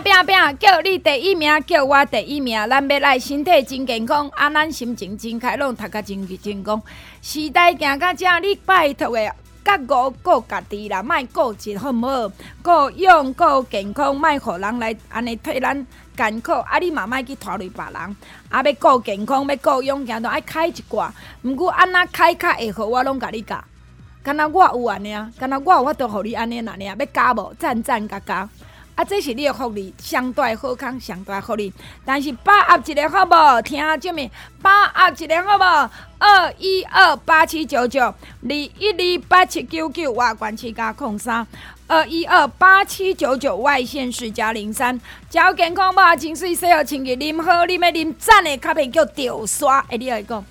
拼拼！叫你第一名，叫我第一名。咱要来身体真健康，啊，咱心情真开朗，读较真真功。时代行到这，你拜托的。甲我顾家己啦，莫顾一好毋好？顾用顾健康，莫互人来安尼替咱艰苦。啊，你嘛莫去拖累别人。啊，要顾健康，要顾养，行都爱开一挂。毋过安那开较会好，我拢甲你教。敢若我有安尼啊？敢若我有法度互你安尼安尼啊？要教无？赞赞加加。啊，这是你的福利，相对好康，相对福利。但是把握一个好无？听什么？把握一个好无？二一二八七九九，二一二八七九九，外关七加空三，二一二八七九九，外线是加零三。交健康吧，清水洗好清洁，啉好你要啉赞的卡片叫丢刷。哎，你来讲。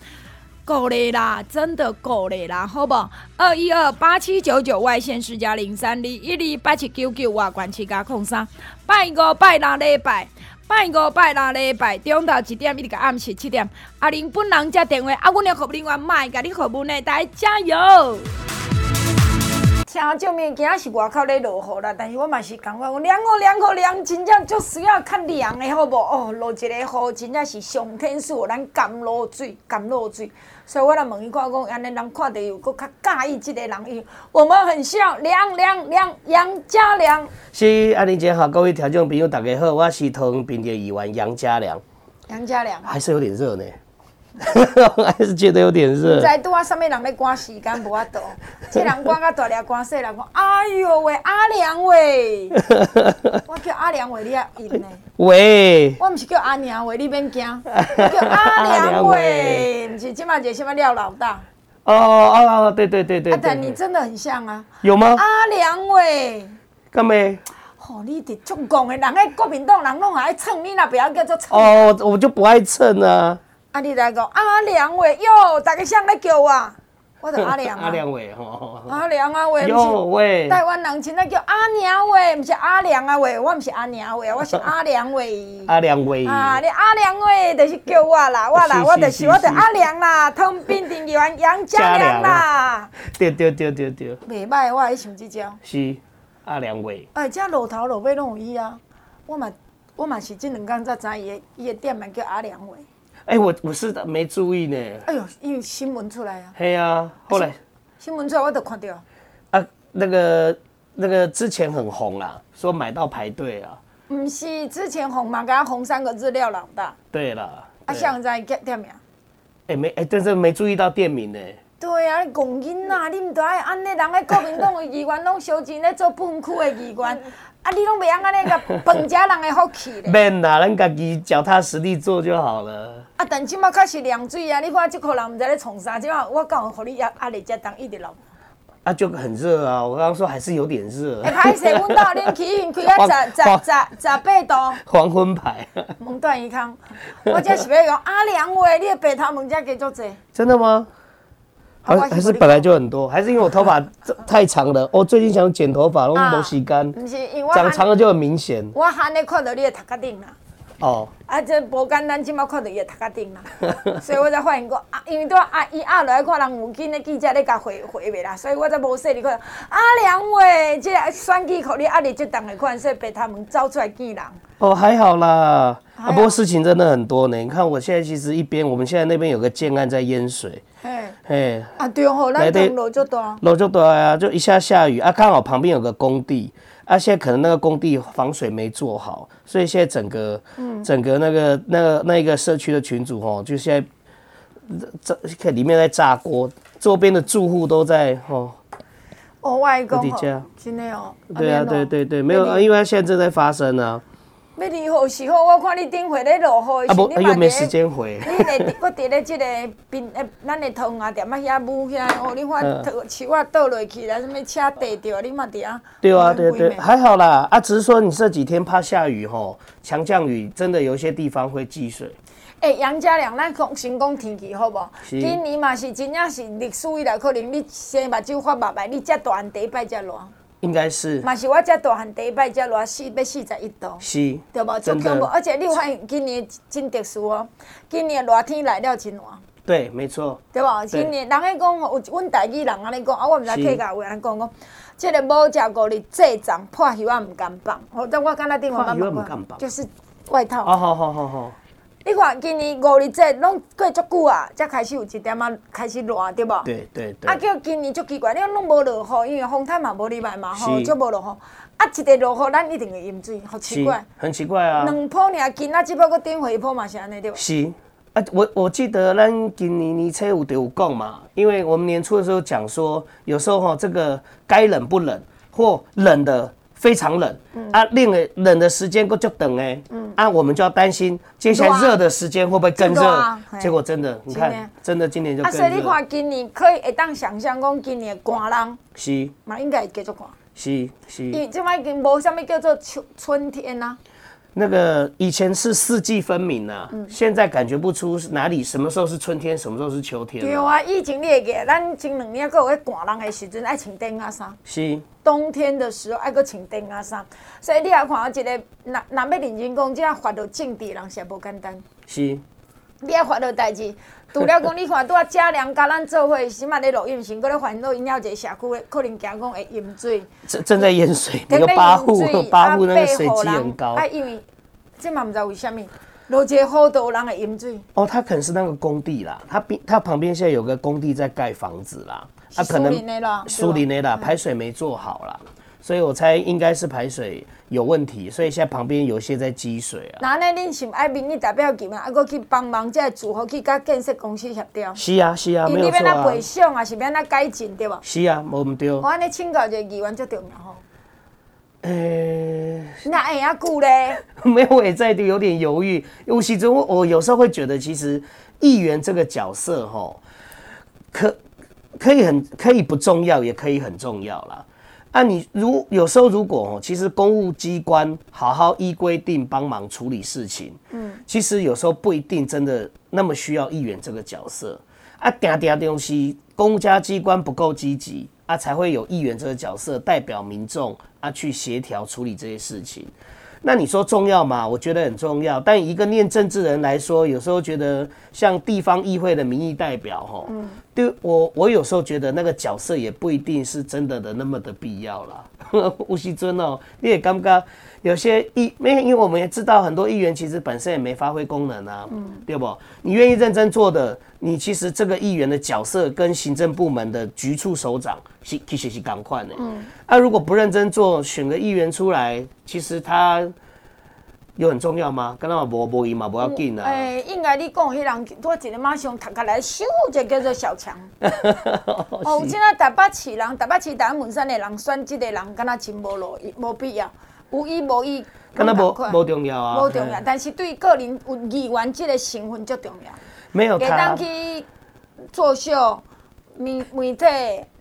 够力啦，真的够力啦，好不？二一二八七九九外线十加零三二一二八七九九外关七加空三，拜五拜六礼拜，拜五拜六礼拜，中到一点一直到暗时七点，阿玲本人接电话，阿，阮的服务人员卖甲你服务呢，大家加油！听正面今仔是外口咧落雨啦，但是我嘛是感觉我凉哦凉哦凉，真正就需要较凉的好无？哦，落一个雨真正是上天赐予咱甘露水，甘露水。所以我来问伊看讲，安尼人看着有搁较介意即个人伊，我们很需要凉凉凉杨家良。是安玲姐好，各位听众朋友大家好，我是桃园平的议员杨家良。杨家良还是有点热呢。还是觉得有点热。在拄啊，上面人咧赶时间无法度？这人赶到大了，赶细了，讲哎呦喂，阿良喂，我叫阿良喂，你也应呢？喂，我唔是叫阿娘喂，你免惊，我叫阿良喂，唔是今麦姐什么廖老大？哦哦哦，对对对对。阿但你真的很像啊。有吗？阿良喂。干咩？哦，你得中共的人，喺国民党人拢还爱蹭你，那不要叫做蹭。哦，我就不爱蹭啊。啊！你来讲阿良伟哟，大家谁来叫我？我叫阿良啊。阿良伟吼。阿良啊伟。哟喂。台湾人称那叫阿娘伟，不是阿良啊伟，我不是阿娘伟，我是阿 良伟。阿良伟。啊，你阿良伟就是叫我啦，我啦，我就是我的阿良啦，通边定员杨家良啦。对对对对对。袂歹，我还想这招。是阿良伟。哎，遮路头路尾拢有伊啊，我嘛我嘛是这两天才知伊的伊的店名叫阿良伟。哎、欸，我我是没注意呢。哎呦，因为新闻出来啊。嘿啊，后来新闻出来我都看到。啊，那个那个之前很红啊，说买到排队啊。不是之前红嘛，给他红三个字廖老大。对了。啊，现在店店名。哎、欸，没哎、欸，但是没注意到店名呢。对啊，你讲囡仔，你唔都爱安尼？人喺国民党的议员拢烧钱咧做分区的议员。啊！你拢袂用安尼个本家人的福气咧。免啦，咱家己脚踏实地做就好了。啊，但即马开始凉水啊！你看即口人毋知咧创啥，即马我讲互你压压力才当一直流。啊，就很热啊！我刚刚说还是有点热。哎，歹势，阮兜恁气运开啊十十十十八度。黄昏牌。蒙断一康，我这是要讲阿良话，你的白头毛才加足济。真的吗？还还是本来就很多，还是因为我头发 太长了。我最近想剪头发，拢没洗干。不是，因为我长长了就很明显。我还没看到你的头壳顶啦。哦。啊，这无简单，起码看到伊的头壳顶啦。所以我才发现讲啊，因为都啊伊压落来看人有紧的记者咧甲回回袂啦，所以我才无说你看啊两位，这选举互你压力就当的款，所以被他们招出来见人。哦，还好啦。啊，不过事情真的很多呢。你看我现在其实一边，我们现在那边有个建案在淹水。哎，啊对哦，那边落就多，落就多啊，就一下下雨啊，刚好旁边有个工地。啊，现在可能那个工地防水没做好，所以现在整个，嗯，整个那个那个那个社区的群组哦，就现在这里面在炸锅，周边的住户都在哦，哦外公，哦，今天哦，对啊，对对对，没有啊，因为它现在正在发生呢。要离好是好，我看你顶回咧落雨的时候，啊不，又没时间回。你咧，我伫咧即个边诶，咱的汤啊店啊遐雾遐，哦，你看树啊倒落去啦，什么车跌掉，你嘛伫啊？对啊，对对，还好啦。啊，只是说你这几天怕下雨吼，强降雨，真的有些地方会积水。诶、欸，杨家良，咱讲先讲天气好无？今年嘛是真正是历史以来可能你生目睭发目白，你遮大汉第一摆遮热。应该是。嘛是我遮大汉第一摆遮热四要四十一度。是。对无？真的。而且你有发现今年真特殊哦，今年热天来了真热。对，没错。对无？今年人咧讲，有阮台语人安尼讲，啊，我毋知客家话安尼讲讲，即个无食过哩，这长破袖啊毋敢放。好，但我刚才电话讲。破袖毋敢绑。就是外套。好好好好好。你看今年五日节拢过足久啊，才开始有一点啊开始热，对无？对对对。啊，叫今年足奇怪，你讲拢无落雨，因为风台嘛无礼拜嘛吼，足无落雨。啊，一个落雨，咱一定会淹水，好奇怪。很奇怪啊。两铺尔今啊，只不过顶回一铺嘛是安尼对吧？是。啊，我我记得咱今年年初有就有讲嘛，因为我们年初的时候讲说，有时候吼这个该冷不冷，或冷的。非常冷，嗯、啊，另外冷的时间够就等哎，嗯，啊，我们就要担心接下来热的时间会不会更热？啊、结果真的，你看，真的今年就更热。啊，所以你看今年可以会当想象讲今年寒冷，是，嘛应该会继续寒，是是。因为这摆已经无什么叫做秋春天呐、啊。那个以前是四季分明呐、啊，嗯、现在感觉不出哪里什么时候是春天，什么时候是秋天。对啊，疫情你会记，咱前两年还有在寒人的时阵爱穿短啊衫。是。冬天的时候爱搁穿短啊衫，所以你也看到一个，若若要认真讲，这样发到政治人是无简单。是。你也发到代志。除了讲，你看拄啊，嘉良甲咱做伙，起码咧录音时，搁咧烦恼因了一个社区，可能惊讲会淹水。正正在淹水，那个八户八户那个水积很高。啊，因为这嘛毋知为虾米，落一个雨都有人会淹水。哦，他可能是那个工地啦，他边他旁边现在有个工地在盖房子啦，他可能树林的啦，排水没做好啦。所以我猜应该是排水有问题，所以现在旁边有些在积水啊。那那恁是爱民意代表级嘛？啊，搁去帮忙这组合去甲建设公司协调。是啊，是啊，没有错啊。因为那赔偿啊，是免那改进对吧？是啊，无毋对。我安尼请教一个议员就重要吼。诶、欸，那会遐久咧？没有，我也在有点犹豫。有时阵我我有时候会觉得，其实议员这个角色吼，可可以很可以不重要，也可以很重要啦。啊，你如有时候如果哦，其实公务机关好好依规定帮忙处理事情，嗯，其实有时候不一定真的那么需要议员这个角色。啊，点点东西，公家机关不够积极啊，才会有议员这个角色代表民众啊去协调处理这些事情。那你说重要吗？我觉得很重要。但一个念政治人来说，有时候觉得像地方议会的民意代表，哈，嗯，对我，我有时候觉得那个角色也不一定是真的的那么的必要啦。吴锡尊哦，你也刚刚有些议，没，因为我们也知道很多议员其实本身也没发挥功能啊，嗯，对不？你愿意认真做的，你其实这个议员的角色跟行政部门的局处首长是其实是赶快的，嗯，啊，如果不认真做，选个议员出来，其实他有很重要吗？跟他无无伊嘛，不要紧啊。哎，应该你讲，迄人我一个马上读下来，咻就叫做小强。哦，现在台北市人，台北市大安文山的人选这个人，跟他真无路，无必要。有意无意，跟他无无重要啊。无重要，但是对个人有议员这个身份最重要。没有他。会当去作秀，媒媒体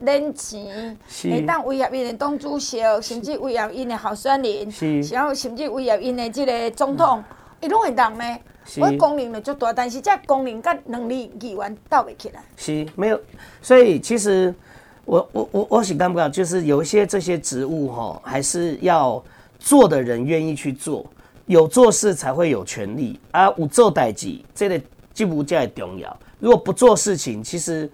领钱，会当威胁因的党主席，甚至威胁因的候选人，然后甚至威胁因的这个总统，伊拢会当呢。我功能就足大，但是这功能甲能力议员斗袂起来。是，没有。所以其实我我我我是感觉，就是有一些这些职务吼，还是要。做的人愿意去做，有做事才会有权利啊！有做代志，这个职务才重要。如果不做事情，其实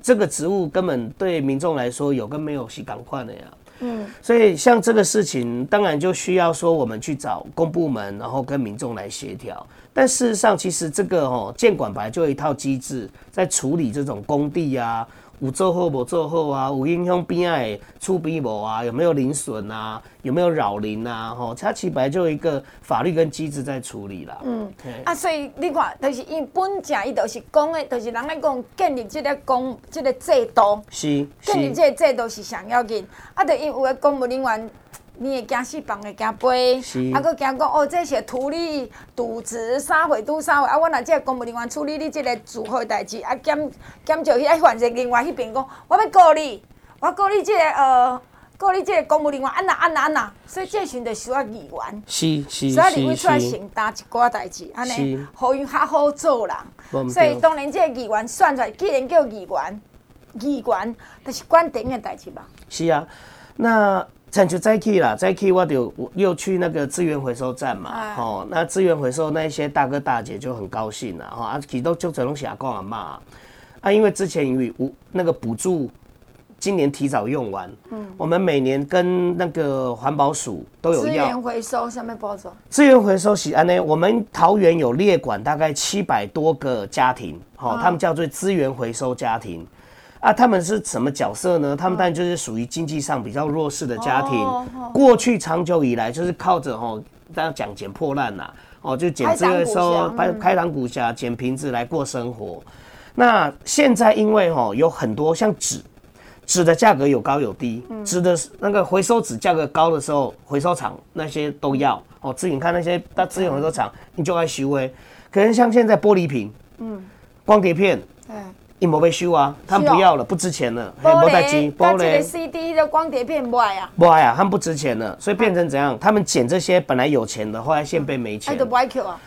这个职务根本对民众来说有跟没有是赶快的呀。嗯，所以像这个事情，当然就需要说我们去找公部门，然后跟民众来协调。但事实上，其实这个哦，建管本来就有一套机制在处理这种工地啊。有做好无做好啊？有影响边仔的厝边无啊？有没有邻损啊？有没有扰邻啊？吼，它其实本来就有一个法律跟机制在处理啦。嗯，啊，所以你看，就是因本正伊就是讲的，就是人来讲建立即个公这个制度，是，建立即个制度是上要紧。啊，就因为公务人员你会惊死，房会惊飞，啊，阁惊讲哦，这是土地渎职，啥货拄啥货啊？我若即个公务人员处理你即个住户代志，啊，检检就迄个犯罪人员迄边讲，我要告你，我告你即个呃，告你即个公务人员安那安那安那，所以这时就需要议员，是是所以立委出来承担一寡代志，安尼，互伊较好做人。所以当然，即个议员选出来，既然叫议员，议员就是管顶的代志吧。是啊，那。趁就再去啦，再去我就又去那个资源回收站嘛，哎、哦，那资源回收那一些大哥大姐就很高兴了，哈、哦，啊，其实都就这种瞎讲啊骂，啊，因为之前因为无那个补助，今年提早用完，嗯，我们每年跟那个环保署都有要。资源回收上面包走，资源回收是安呢，我们桃园有列管大概七百多个家庭，好、哦，哦、他们叫做资源回收家庭。啊，他们是什么角色呢？他们当然就是属于经济上比较弱势的家庭。过去长久以来就是靠着吼，大家讲捡破烂呐，哦，就捡这个时候，开开膛骨匣捡瓶子来过生活。那现在因为吼有很多像纸，纸的价格有高有低，纸的那个回收纸价格高的时候，回收厂那些都要哦。自己看那些大资源回收厂，你就爱修威。可能像现在玻璃瓶，嗯，光碟片，一模被修啊，他们不要了，不值钱了。玻璃，玻璃 CD 的光碟片不爱啊，不爱啊，他们不值钱了，所以变成怎样？他们捡这些本来有钱的，后来现在变没钱。哎，都不爱 Q 啊！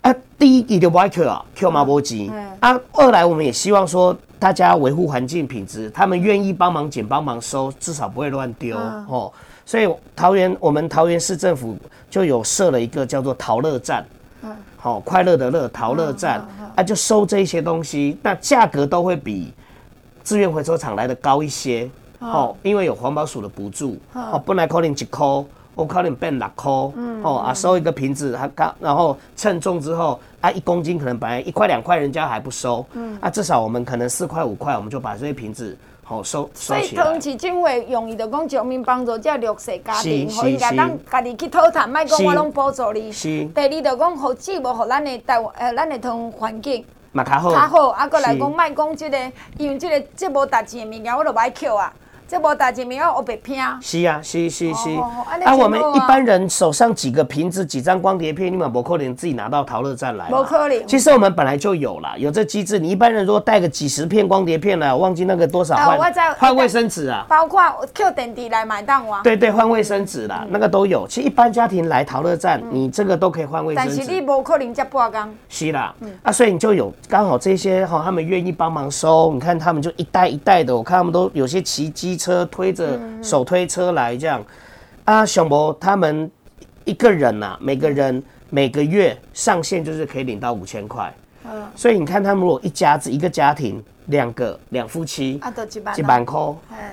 啊，第一，你就不爱 Q 啊，Q 嘛不急啊。二来，我们也希望说，大家维护环境品质，他们愿意帮忙捡、帮忙收，至少不会乱丢哦。所以桃园，我们桃园市政府就有设了一个叫做桃乐站。好，快乐的乐淘乐站啊，就收这些东西，那价格都会比资源回收厂来的高一些。哦，因为有环保署的补助。哦，本来可能一块，我可能变六块。嗯。哦啊，收一个瓶子，它刚然后称重之后，啊，一公斤可能本来一块两块，人家还不收。嗯。啊，至少我们可能四块五块，我们就把这些瓶子。好收收。所以汤是政府用意就讲全面帮助这弱势家庭，可以家当家己去讨趁，莫讲我拢补助你。是。第二就讲好，既无互咱的台湾，呃，咱的汤环境嘛较好，较好，啊，搁来讲莫讲即个，因为即个即无值钱的物件，我就不爱扣啊。这无大钱，没有我被骗。是啊，是是是。啊，我们一般人手上几个瓶子、几张光碟片，你们不可能自己拿到陶乐站来。不可能。其实我们本来就有啦，有这机制。你一般人如果带个几十片光碟片了，忘记那个多少换换卫生纸啊？包括 Q 点滴来买单哇。对对，换卫生纸啦，那个都有。其实一般家庭来陶乐站，你这个都可以换卫生纸。但是你不可能接半工。是啦，啊，所以你就有刚好这些哈，他们愿意帮忙收。你看他们就一袋一袋的，我看他们都有些骑机。车推着手推车来这样，啊，小博他们一个人呐、啊，每个人每个月上限就是可以领到五千块，嗯，所以你看他们如果一家子一个家庭。两个两夫妻，啊，几万，几万块。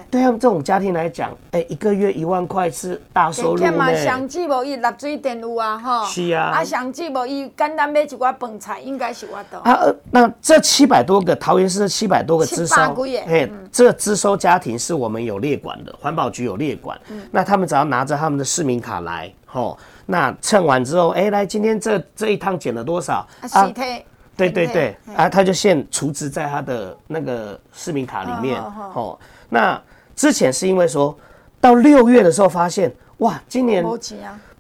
对他们这种家庭来讲，哎、欸，一个月一万块是大收入嘛。相机无伊热水电有啊，哈。是啊。啊，相机无伊简单买一寡饭菜，应该是我的。啊，那这七百多个桃园市七百多个支收，哎，嗯、这支收家庭是我们有列管的，环保局有列管。嗯、那他们只要拿着他们的市民卡来，吼，那称完之后，哎、欸，来，今天这这一趟捡了多少？啊。对对对，啊，他就现储值在他的那个市民卡里面，哦，那之前是因为说到六月的时候发现，哇，今年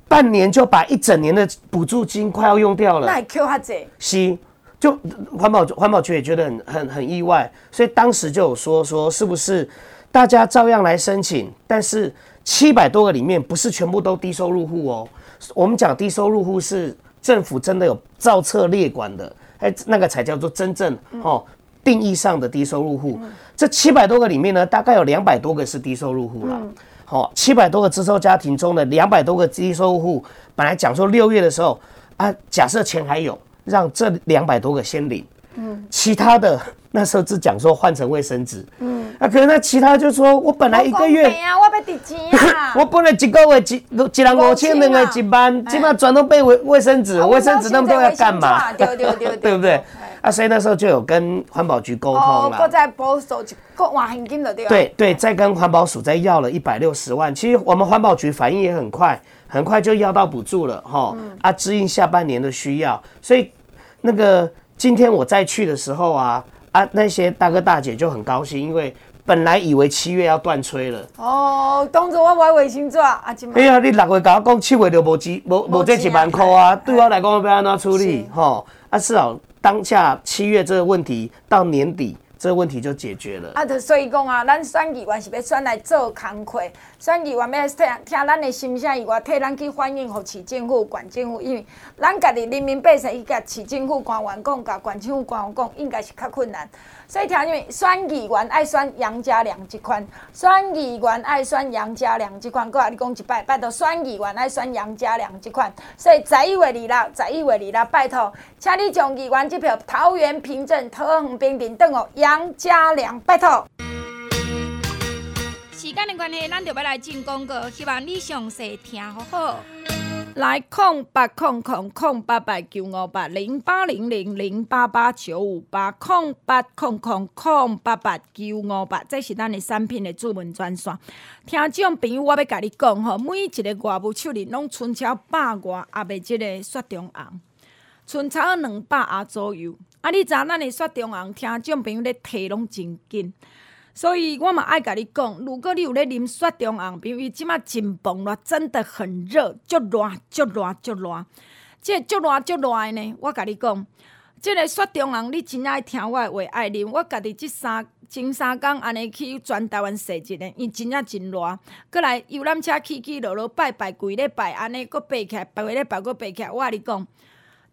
半年就把一整年的补助金快要用掉了，那 Q 哈子，是，就环保环保局也觉得很很很意外，所以当时就有说说是不是大家照样来申请，但是七百多个里面不是全部都低收入户哦，我们讲低收入户是政府真的有造册列管的。哎，那个才叫做真正哦，定义上的低收入户。这七百多个里面呢，大概有两百多个是低收入户了。好，七百多个支收家庭中的两百多个低收入户，本来讲说六月的时候啊，假设钱还有，让这两百多个先领。嗯，其他的那时候只讲说换成卫生纸。嗯，啊，可能那其他就说 我本来一个月，我本来一个月几几两五千，两个几万，起码转到被卫卫生纸，卫生纸那么多要干嘛？对对对，对不对？啊，所以那时候就有跟环保局沟通了。哦，再现金的对吧？对对，再跟环保署再要了一百六十万。其实我们环保局反应也很快，很快就要到补助了哈。啊，支应下半年的需要，所以那个。今天我再去的时候啊啊，那些大哥大姐就很高兴，因为本来以为七月要断吹了。哦，当作我买卫星纸啊，哎呀，你六月甲我讲七月就无钱，无无这几万块啊，对我来讲要安怎处理？吼，啊，至少当下七月这个问题到年底。这个问题就解决了。啊，所以讲啊，咱选议员是要选来做工课，选议员要听听咱的心声以外，替咱去反映给市政府、县政府，因为咱家己人民百姓伊甲市政府官员讲，甲县政府官员讲，应该是较困难。所以听因为选议员爱选杨家良这款，选议员爱选杨家良这款，搁甲你讲一摆，拜托选议员爱选杨家良这款。所以十一月二日，十一月二日，拜托，请你将议员这票桃园凭证桃园平镇转哦，杨家良，拜托。时间的关系，咱就要来进广告，希望你详细听好好。来空八空空空八八九五八零八零零零八八九五八空八空空空八八九五八，这是咱的产品的主文专线。听众朋友，我要甲你讲吼，每一个外部手里拢存超百外，也袂即个雪中红，存超两百啊左右。啊，你知咱的雪中红，听众朋友咧提拢真紧。所以我嘛爱甲你讲，如果你有咧啉雪中红，因为即马真崩热，真的很热，足热足热足热，即个足热足热诶呢，我甲你讲，即个雪中红，你真爱听我诶话爱啉。我家己即三前三工安尼去全台湾踅一年，伊真正真热，阁来游览车起起落落拜拜规礼拜，安尼阁爬起来，爬礼拜阁爬起来，我甲你讲。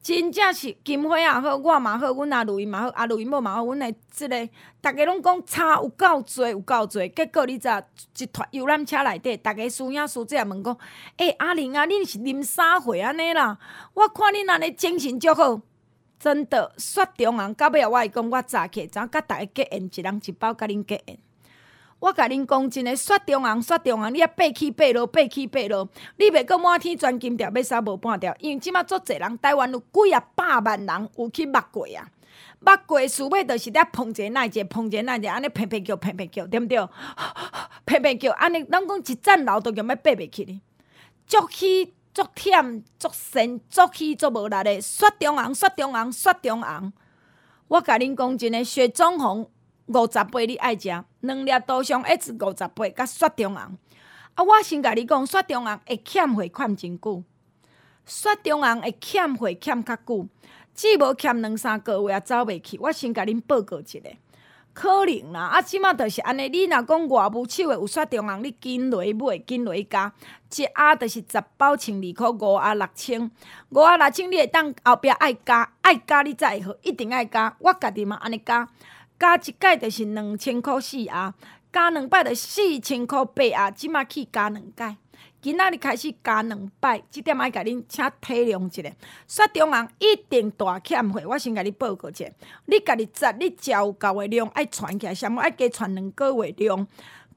真正是金花也好，我嘛好，阮阿录音嘛好，阿录音某嘛好，阮诶即个，逐个拢讲差有够济，有够济。结果你知，一团游览车内底，逐个师兄师姐也问讲，诶、阿玲啊，恁是啉啥货安尼啦？我看恁安尼精神足好，真的。雪中红到尾，我会讲，我早起怎甲逐个结缘，一人一包，甲恁结缘。我甲恁讲真诶，雪中红，雪中红，你啊爬起爬落，爬起爬落，你袂阁满天钻金条，要啥无半条。因为即马足侪人，台湾有几啊百万人有去目过啊，目过厝尾就是咧碰者耐者，碰者耐者，安尼平平叫，平平叫，对毋对？平平叫，安尼咱讲一层楼都叫要爬袂起哩，足气足忝足神足气足无力诶，雪中红，雪中红，雪中红。我甲恁讲真诶，雪中红。五十八你爱食，两粒多上 H 五十八，甲雪中红。啊，我先甲你讲，雪中红会欠货欠真久，雪中红会欠货欠较久，只无欠两三个月啊走袂去。我先甲恁报告一下，可能啦。啊，即马就是安尼，你若讲外务手诶有雪中红，你紧来买，紧来加，一盒就是十包千二箍，五啊六千，五啊六千你会当后壁爱加，爱加你才会好，一定爱加。我家己嘛安尼加。加一盖就是两千箍四盒，加两摆就四千箍八盒，即马去加两盖，今仔日开始加两摆，即点爱甲恁请体谅一下。雪中红一定大欠货，我先甲你报告一下。你家己摘，你交够诶量爱传起来，上爱加传两个月量。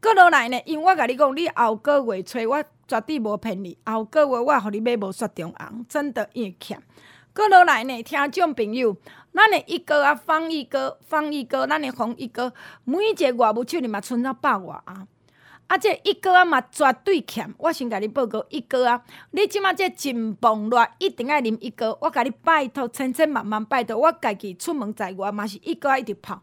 过落来呢，因为我甲你讲，你后个月找我绝对无骗你，后个月我互你买无雪中红，真的因为欠。过落来呢，听众朋友。咱的一哥啊，方一哥，方一哥，咱的方一哥，每一个外务手里嘛剩了百外啊！啊，这一哥啊嘛绝对欠，我先甲你报告一哥啊，你即马这真崩热，一定爱啉一哥，我甲你拜托，千千万万拜托，我家己出门在外嘛是一哥一直泡。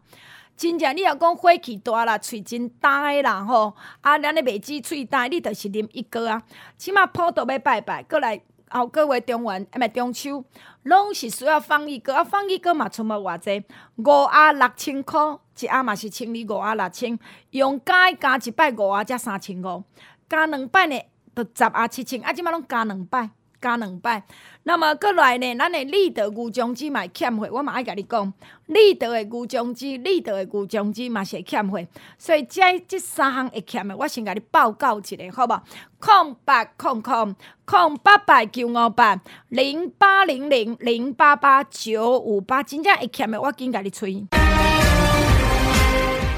真正你若讲火气大啦，喙真大啦吼，啊，咱的袂止喙大，你着是啉一哥啊，起码普渡要拜拜，过来。后个月中元，啊，毋系中秋，拢是需要放一个，啊，放一个嘛，剩无偌济，五啊六千箍，一盒嘛是千二五啊六千，用加加一摆五啊才三千五，加两摆呢，就十啊七千，啊，即摆拢加两摆。加两摆，那么过来呢？咱的立德牛酱汁嘛欠货，我嘛爱甲你讲，立德的牛酱汁，立德的牛酱汁嘛是欠货，所以这这三项会欠的，我先甲你报告一下，好不？空八空空空八八九五八零八零零零八八九五八，真正会欠的，我紧甲你催。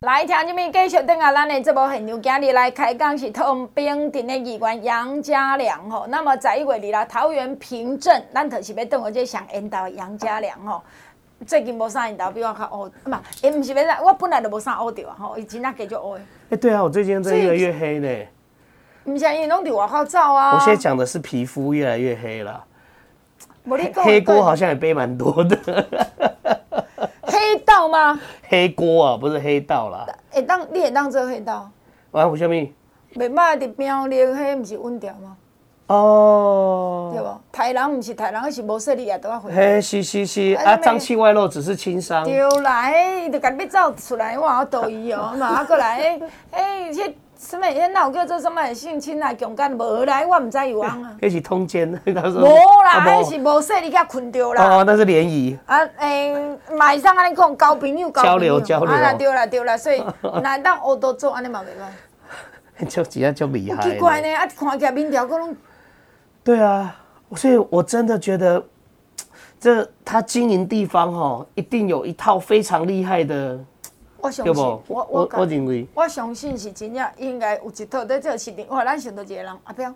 来听什么？继续等下咱的这部现场，今日来开讲是通冰镇的议员杨家良吼。那么在一月里啦，桃园平镇，咱就是要等我这上引导杨家良吼。最近无啥引导比我较乌，唔，伊唔是要来，我本来就无啥乌着啊吼，伊真正加就乌的。哎，对啊，我最近真越来越黑呢。唔是，因为拢伫外口走啊。我现在讲的是皮肤越来越黑了。黑黑锅好像也背蛮多的。黑道吗？黑锅啊，不是黑道啦。会当你会当做黑道？啊，为什么？袂歹伫苗栗，迄毋是稳调吗？哦，对无？台人毋是台人，是无说你也都要回。嘿，是是是，啊，脏器外露只是轻伤。对啦，迄，伊就赶紧走出来，我好抖伊哦，嘛啊过来，迄，迄什么，迄哪有叫做什么性侵啊、强奸？无来，我毋知有啊。迄是通奸，他说。无啦，迄是无说你甲困着啦。哦，那是联谊。啊，诶，马上安尼讲，交朋友，交流交流。啊，对啦对啦，所以那当乌都做安尼嘛袂歹。就只要就厉害。奇怪呢，啊，看起来面条搁拢。对啊，所以我真的觉得，这他经营地方哈，一定有一套非常厉害的。我相信，我我我认为，我相信是真正应该有一套在做事情。哇，咱想到一个人阿彪，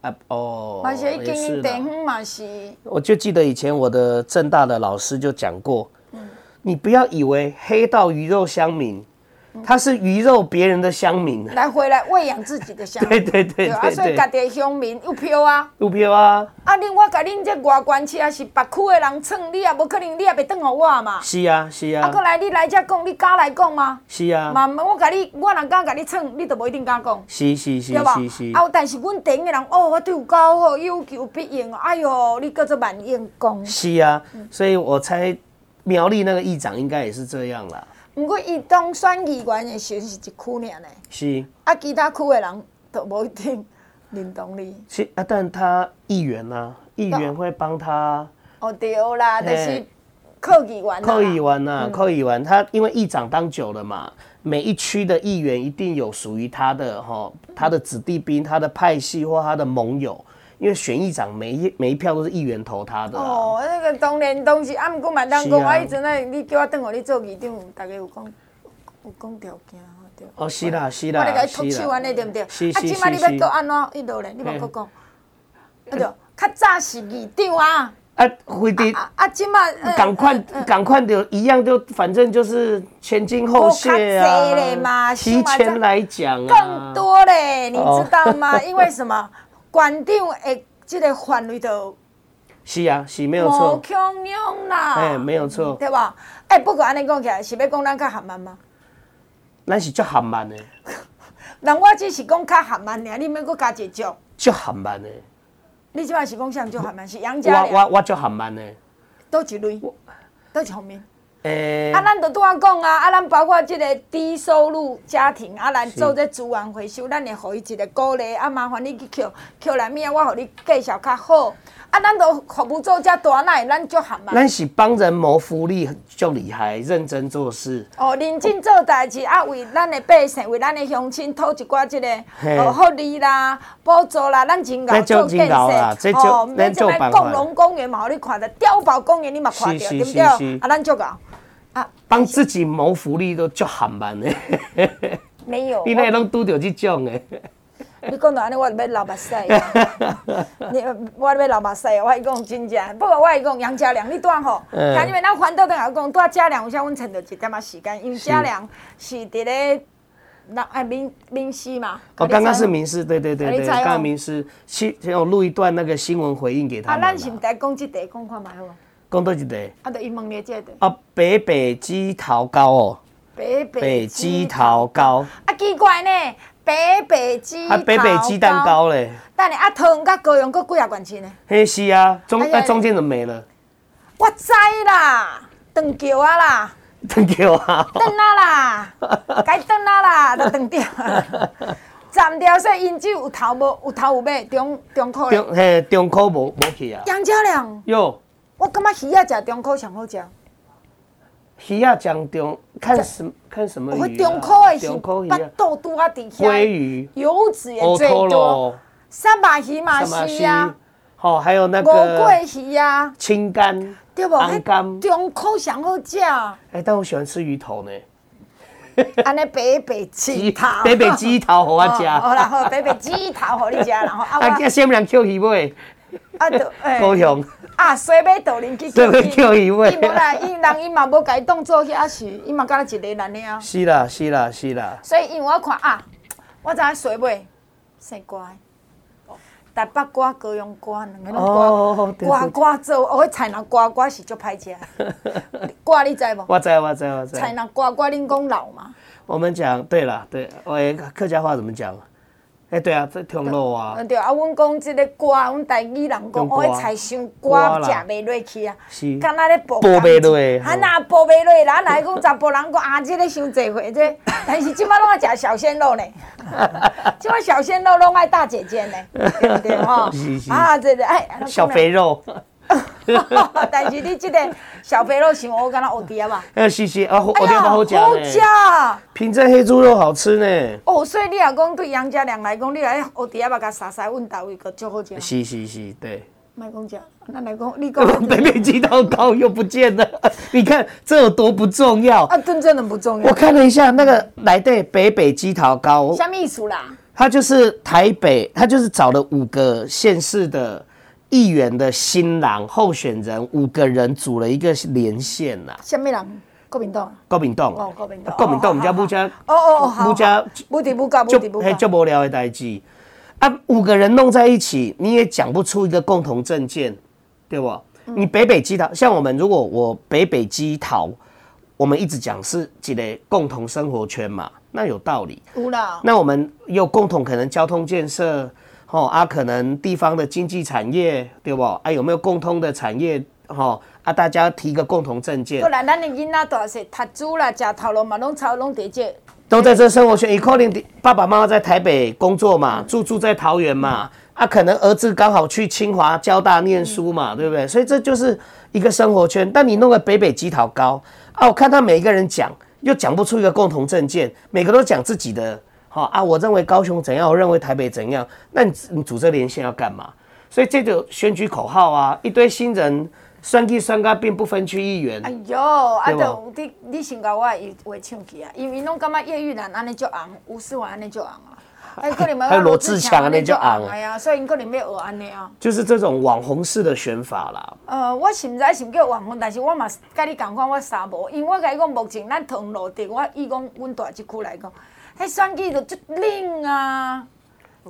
啊哦，嘛是经营地方嘛是。我就记得以前我的正大的老师就讲过，嗯，你不要以为黑道鱼肉乡民。他是鱼肉别人的乡民，来回来喂养自己的乡民。对对对对，啊，所以家己的乡民有票啊，有票啊。啊，恁我甲恁这外关系啊，是别区的人蹭，你也无可能，你也袂等互我嘛。是啊是啊。啊，过来你来这讲，你敢来讲吗？是啊。嘛，我甲你，我若敢甲你蹭，你都无一定敢讲。是是是是是。啊，但是阮顶的人，哦，我对有够好，有求必应。哎呦，你叫做万应公。是啊，所以我猜苗栗那个议长应该也是这样啦。毋过，伊当选议员的时阵是一区尔呢。是。啊，其他区的人都无一定认同你。是啊，但他议员啊，议员会帮他。哦，对啦，就是靠议员。靠议员呐，靠议员。他因为议长当久了嘛，每一区的议员一定有属于他的哈，他的子弟兵、他的派系或他的盟友。因为选议长每一每一票都是议员投他的。哦，那个当年当时啊，毋过蛮当讲，我以前呢，你叫我等我你做议长，大家有讲有讲条件对。哦，是啦是啦。我咧甲伊托手安尼对毋对？是是是。啊，即摆你要搁安怎一路咧？你莫搁讲。啊，对，较早是议长啊。啊，会的。啊，即摆。赶快赶快就一样，就反正就是前金后谢啊。提前来讲啊。更多嘞，你知道吗？因为什么？馆长的，这个范围都是啊，是没有错。无强用啦，哎，没有错，对吧？哎，不过安尼讲起来，是要讲咱较含慢吗？咱是较含慢的。人我只是讲较含慢尔，你免搁加一招。较含慢的。你即摆是讲啥较含慢？是杨家。我我我较含慢的。倒一类，倒一方面。诶、欸，啊，咱都拄啊讲啊，啊，咱包括即个低收入家庭啊，咱做这资源回收，咱会互伊一个鼓励啊，麻烦你去扣扣来面，我互你介绍较好。啊，咱都服务做遮大耐，咱就含嘛。咱是帮人谋福利，就厉害，认真做事。哦，认真做代志啊，为咱的百姓，为咱的乡亲，讨一寡即个哦福利啦、补助啦，咱真够做建设。哦，咱这个共荣公园嘛，互你看着碉堡公园你嘛看着，对不对？啊，咱就够。啊，帮自己谋福利都足含慢的。没有。你那拢拄着这种的。你讲到安尼，我就要流目屎。你我要流目屎，我讲真正。不过我讲杨家良，你拄好。看你们那环岛的讲，拄家良，我想阮趁着一点仔时间，因为家良是伫咧那哎民民师嘛。哦，刚刚是民师，对对对对，刚刚民视，先先我录一段那个新闻回应给他。啊，咱是毋得讲即个，讲看卖好。讲到一个，啊，就伊问你这个。啊，北北鸡头糕哦。北北鸡头糕。啊，奇怪呢，北北鸡。啊，北北鸡蛋糕嘞。等下啊，汤甲高阳佫几啊关系呢？嘿，是啊，中啊中间怎么没了？我知啦，断桥啊啦。断桥啊。断啊啦，该断啊啦，就断掉。斩掉，所以因只有头无有头有尾，中中考中。嘿，中考无无去啊。杨家良。哟。我感觉鱼仔食中考上好食。鱼仔讲中看什看什么鱼啊？中考的是巴肚拄啊底下。鲑鱼。油脂也最多。三把鱼嘛是呀。好，还有那个。乌龟鱼呀。青干。对不？安干。中考上好食。哎，但我喜欢吃鱼头呢。安尼北北鸡头，北北鸡头给我吃。好啦，好，北北鸡头给你吃，然后 啊，啊，先不人叫鱼尾，啊，对，高雄。啊，洗尾豆林去叫鱼尾。伊无啦，伊人伊嘛无家当做遐是，伊嘛干一个人了。是啦，是啦，是啦。所以因为我看啊，我知影水尾生乖。台北瓜、高雄瓜，两个搁瓜瓜做，哦，菜篮瓜瓜是足歹食。瓜你知无？我知我知我知。菜篮瓜瓜，恁讲老嘛？我们讲对了，对，我，客家话怎么讲？哎，对啊，这条路啊。对啊，阮讲即个瓜，阮台语人讲，哦，菜伤瓜食袂落去啊。是。敢若咧剥。剥袂落。啊那剥袂落，咱来讲查甫人讲啊，这个伤济岁这，但是即摆拢爱食小鲜肉呢。即摆小鲜肉拢爱大姐姐呢，对不对哈？啊，对对，哎。小肥肉。但是你这个小肥肉像我敢若蚵仔吧？哎，是是啊，蚵仔好食好食。平镇黑猪肉好吃呢。哦，所以你也讲对杨家良来讲，你来蚵仔吧，甲沙沙问到位个就好食。是是是，对。卖讲讲，那来讲 你讲。北北鸡头膏又不见了，你看这有多不重要 啊？真正的不重要。我看了一下那个来对北北鸡桃糕，什么意思啦？他就是台北，他就是找了五个县市的。议员的新郎候选人五个人组了一个连线呐。什么人？国民党。国民党。哦，国民党。国民党，我们家不加。哦哦，好。不加。不提不告，不提不告。就无聊的代志啊，五个人弄在一起，你也讲不出一个共同政见，对不？你北北基桃，像我们如果我北北基桃，我们一直讲是几个共同生活圈嘛，那有道理。有啦。那我们有共同可能交通建设。哦啊，可能地方的经济产业对不？啊，有没有共通的产业？哦啊，大家提个共同证件。不然，咱的囡仔大细读书啦，食头路嘛，拢超拢在这。都在这生活圈，可能爸爸妈妈在台北工作嘛，嗯、住住在桃园嘛。嗯、啊，可能儿子刚好去清华、交大念书嘛，嗯、对不对？所以这就是一个生活圈。但你弄个北北基桃高啊，我看他每一个人讲，又讲不出一个共同证件，每个都讲自己的。好啊，我认为高雄怎样，我认为台北怎样，那你你组这连线要干嘛？所以这就选举口号啊，一堆新人选举选举并不分区议员。哎呦，啊就你你先搞我话唱起啊，因为拢感觉叶玉兰安尼就红，吴思华安尼就红啊，还有罗志强安尼就红。哎呀，所以可能要学安尼啊。就是这种网红式的选法啦。呃，我是唔知是唔叫网红，但是我嘛甲你讲讲我三无，因为我甲你讲目前咱同路地，我伊讲阮大这区来讲。迄选举就足冷啊，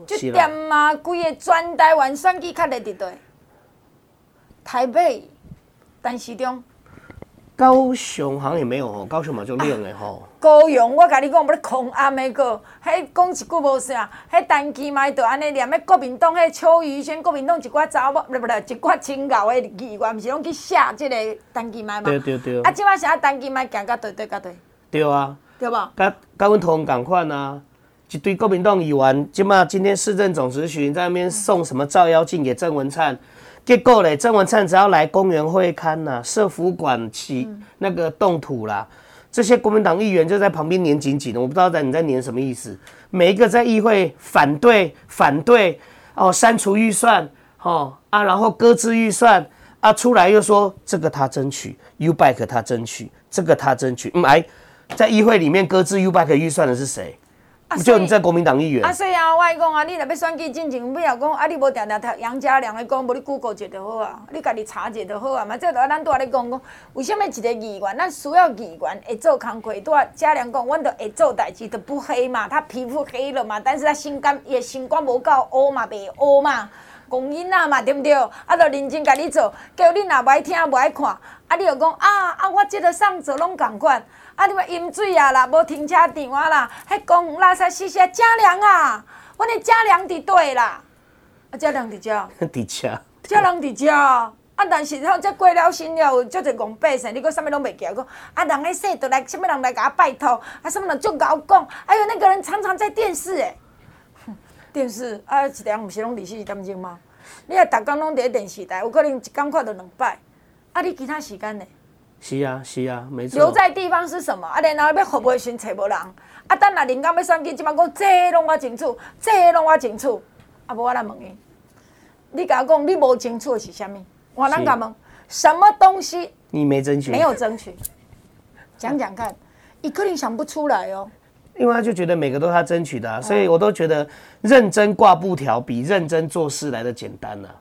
足点啊，规个全台湾选举较热伫倒，台北、陈时中、高雄好像也没有吼，高雄嘛就冷诶吼。高雄，我甲你讲，要空暗诶个，迄讲一句无啥，迄陈其迈就安尼念，迄国民党迄邱于轩，国民党一寡查某，不不，一寡清高诶议员，毋是拢去写即个陈其迈嘛？对对对。啊，即摆是啊，陈其迈行甲对对甲对。对啊。对吧？甲甲阮同共款啊，一堆国民党议员，即马今天市政总质询在那边送什么照妖镜给郑文灿，结果嘞，郑文灿只要来公园会勘呐、啊，社福馆起那个动土啦，这些国民党议员就在旁边黏紧紧的，我不知道在你在黏什么意思。每一个在议会反对反对哦，删除预算哦啊，然后搁置预算啊，出来又说这个他争取，U-Bike 他争取，这个他争取，嗯哎。在议会里面搁置 U-Bike 预算的是谁？啊，就你在国民党议员。啊，所以啊，我讲啊，你若要选举进前，不要讲啊，你无定定读杨家良的讲，无你 Google 一就好啊，你家己查一就好啊嘛。这个咱拄仔咧讲讲，为什么一个议员，咱需要议员会做工课？拄仔家良讲，阮着会做代志，着不黑嘛，他皮肤黑了嘛，但是他心肝也心肝无够乌嘛，袂乌嘛，公因仔嘛，对不对？啊，着认真家己做，叫你若无爱听无爱看，啊，你又讲啊啊，我这个上做拢共款。啊！你话饮水啊啦，无停车场啊啦，迄公垃圾死死家良啊！阮的家良伫对啦，啊家良伫遮，伫遮，家良伫遮啊！但是吼，这过了身了，有足侪戆百姓，你讲啥物拢袂记讲啊！人咧说，倒来啥物人来甲我拜托，啊什么人足敖讲，哎呦，那个人常常在电视诶，电视啊，一点毋是拢二十四点钟吗？你若，逐工拢伫电视台，有可能一工看到两摆，啊，你其他时间呢？是啊，是啊，没错。留在地方是什么？啊，然后要服务时找无人。啊，等下人家要选举，即马讲这拢我清楚，这拢我清楚。啊，无我来问你，你甲我讲你无清楚的是啥物？我啷个问？什么东西？你没争取？没有争取。讲讲看，伊可能想不出来哦。因为他就觉得每个都是他争取的、啊，所以我都觉得认真挂布条比认真做事来的简单呐、啊。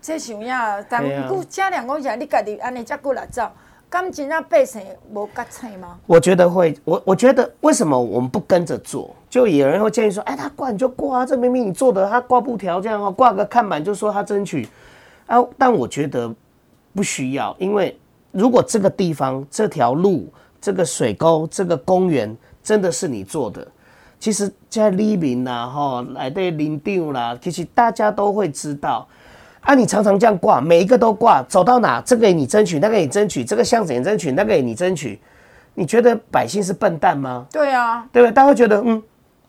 这想呀，但不家两公讲，你家己安尼才过来走，敢真正百姓无觉菜吗？我觉得会，我我觉得为什么我们不跟着做？就有人会建议说，哎，他挂你就挂啊，这明明你做的，他挂布条这样哦，挂个看板就说他争取啊。但我觉得不需要，因为如果这个地方、这条路、这个水沟、这个公园。真的是你做的，其实在黎明啦，哈，来对林定啦，其实大家都会知道。啊，你常常这样挂，每一个都挂，走到哪，这个给你争取，那个给你争取，这个巷子也争取，那个也你争取，你觉得百姓是笨蛋吗？对啊，对不对？大家会觉得，嗯，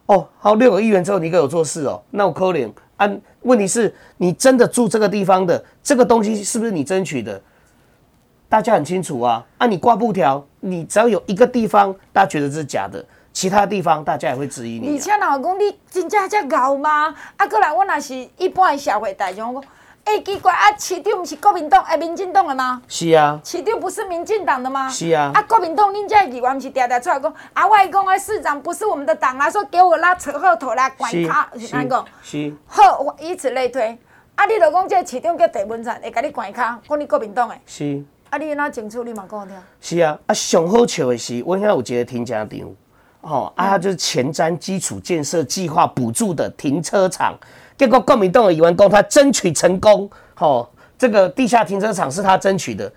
哦，好，六个议员之后你一个有做事哦，那我扣脸。啊，问题是，你真的住这个地方的，这个东西是不是你争取的？大家很清楚啊，啊，你挂布条，你只要有一个地方大家觉得这是假的，其他地方大家也会质疑你、啊。而且老公，你真正这牛吗？啊，过来，我那是一般的社会大众讲，哎、欸，奇怪啊，市长不是国民党哎，民进党的吗？是啊。市长不是民进党的吗？是啊。啊，国民党，恁这议员不是常常出来讲，啊，外公啊，市长不是我们的党啊，说给我拉扯后腿来管他，是安讲？是。好，以此类推。啊，你老公这市长叫地文灿，会甲你管卡，讲你国民党的。是。啊！你哪清楚你嘛讲听？是啊，啊上好笑的是，我现在有一个停车场，哦，啊，就是前瞻基础建设计划补助的停车场，结果国民党的议员讲他争取成功，哦，这个地下停车场是他争取的。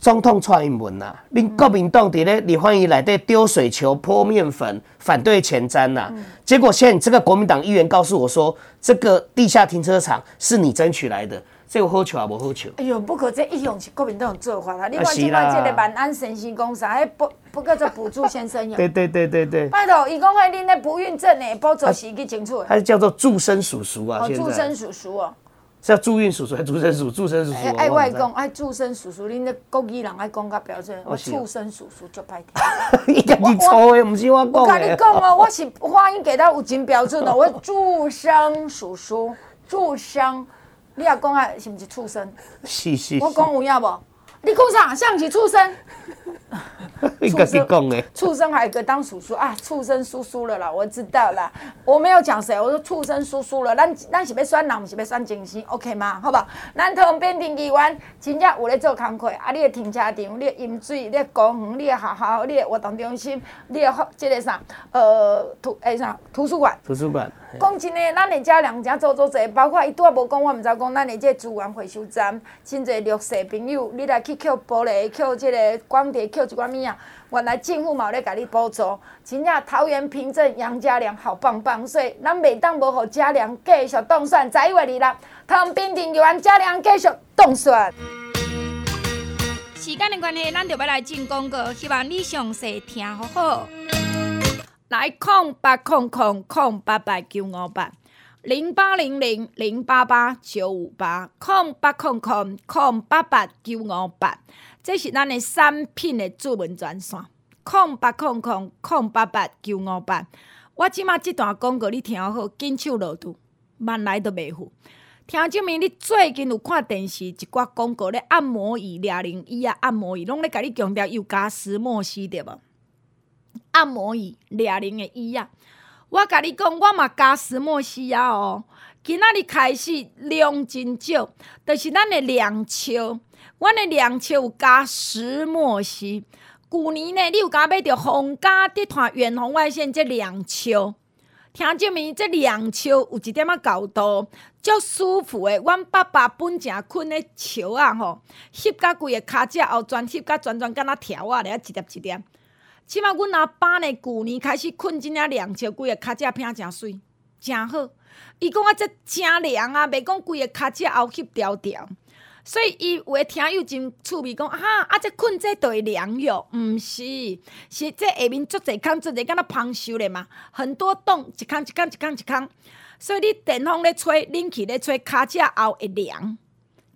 总统蔡英文呐，恁国民党伫咧立法院内底丢水球、泼面粉，反对前瞻呐，结果现在这个国民党议员告诉我说，这个地下停车场是你争取来的。这有好笑也，无好笑。哎呦，不可这一样是国民党做法啦。你看即摆这个万安先生讲啥，还不不叫做补助先生用。对对对对对。拜托，伊讲迄恁咧不孕症诶，补助是去清楚。还是叫做助生叔叔啊？哦，助生叔叔哦。是叫助孕叔叔还是助生叔？助生叔叔。爱外公爱助生叔叔，恁咧国语人爱讲较标准。我助生叔叔就歹听。伊家己错诶，唔是我讲诶。我跟你讲哦，我是发音给他有真标准的。我助生叔叔，助生。你也讲啊，是毋是畜生？是是，是。我讲有影无？你讲啥？像是畜生？应该是讲诶。畜生还可以当叔叔啊？畜生叔叔了啦，我知道啦。我没有讲谁，我说畜生叔叔了。咱咱是要选人，是要选精神，OK 吗？好不好？咱通变停机湾真正有咧做工课啊！你的停车场，你的饮水，你的公园，你的学校，你的活动中心，你的即个啥？呃，图诶啥？图书馆。图书馆。讲真诶，咱的家两家做做者，包括伊拄仔无讲，我毋知讲，咱的这资源回收站，真侪绿色朋友，你来去捡玻璃，捡即个光碟，捡一寡物啊。原来政府嘛有咧甲你补助，真正桃园平镇杨家良好棒棒，所以咱袂当无互家良继续当选，十一月二日，桃园平镇杨家良继续当选。时间的关系，咱就要来进广告，希望你详细听好好。来空八空空空八八九五八零八零零零八八九五八空八空空空八八九五八，这是咱的产品的主文专线。空八空空空八八九五八，我即马这段广告你听好，紧手落去，慢来都袂赴。听证明你最近有看电视一寡广告咧，按摩椅、哑铃椅啊，按摩椅拢咧甲你强调有加石墨烯对无？按摩椅、哑铃的椅啊，我甲你讲，我嘛加石墨烯啊哦。今仔日开始量真少，就是咱的量少，阮的两笑有加石墨烯。旧年呢，你有甲买着皇家地毯远红外线这两笑，听证明这两笑有一点仔厚度，足舒服的。阮爸爸本正困的笑啊吼，翕甲规个骹只后转翕甲转转，敢若条啊，咧一点一点。起码阮阿爸呢，旧年开始困即领凉笑，规个骹只片真水，真好。伊讲啊，这真凉啊，袂讲规个骹只后翕条条。所以伊有诶听友真趣味，讲哈啊，这困这都会凉哟？毋是，是这下面足侪空，足侪敢若芳树咧嘛，很多洞，一空一空一空一空。所以你电风咧吹，冷气咧吹，骹只后会凉，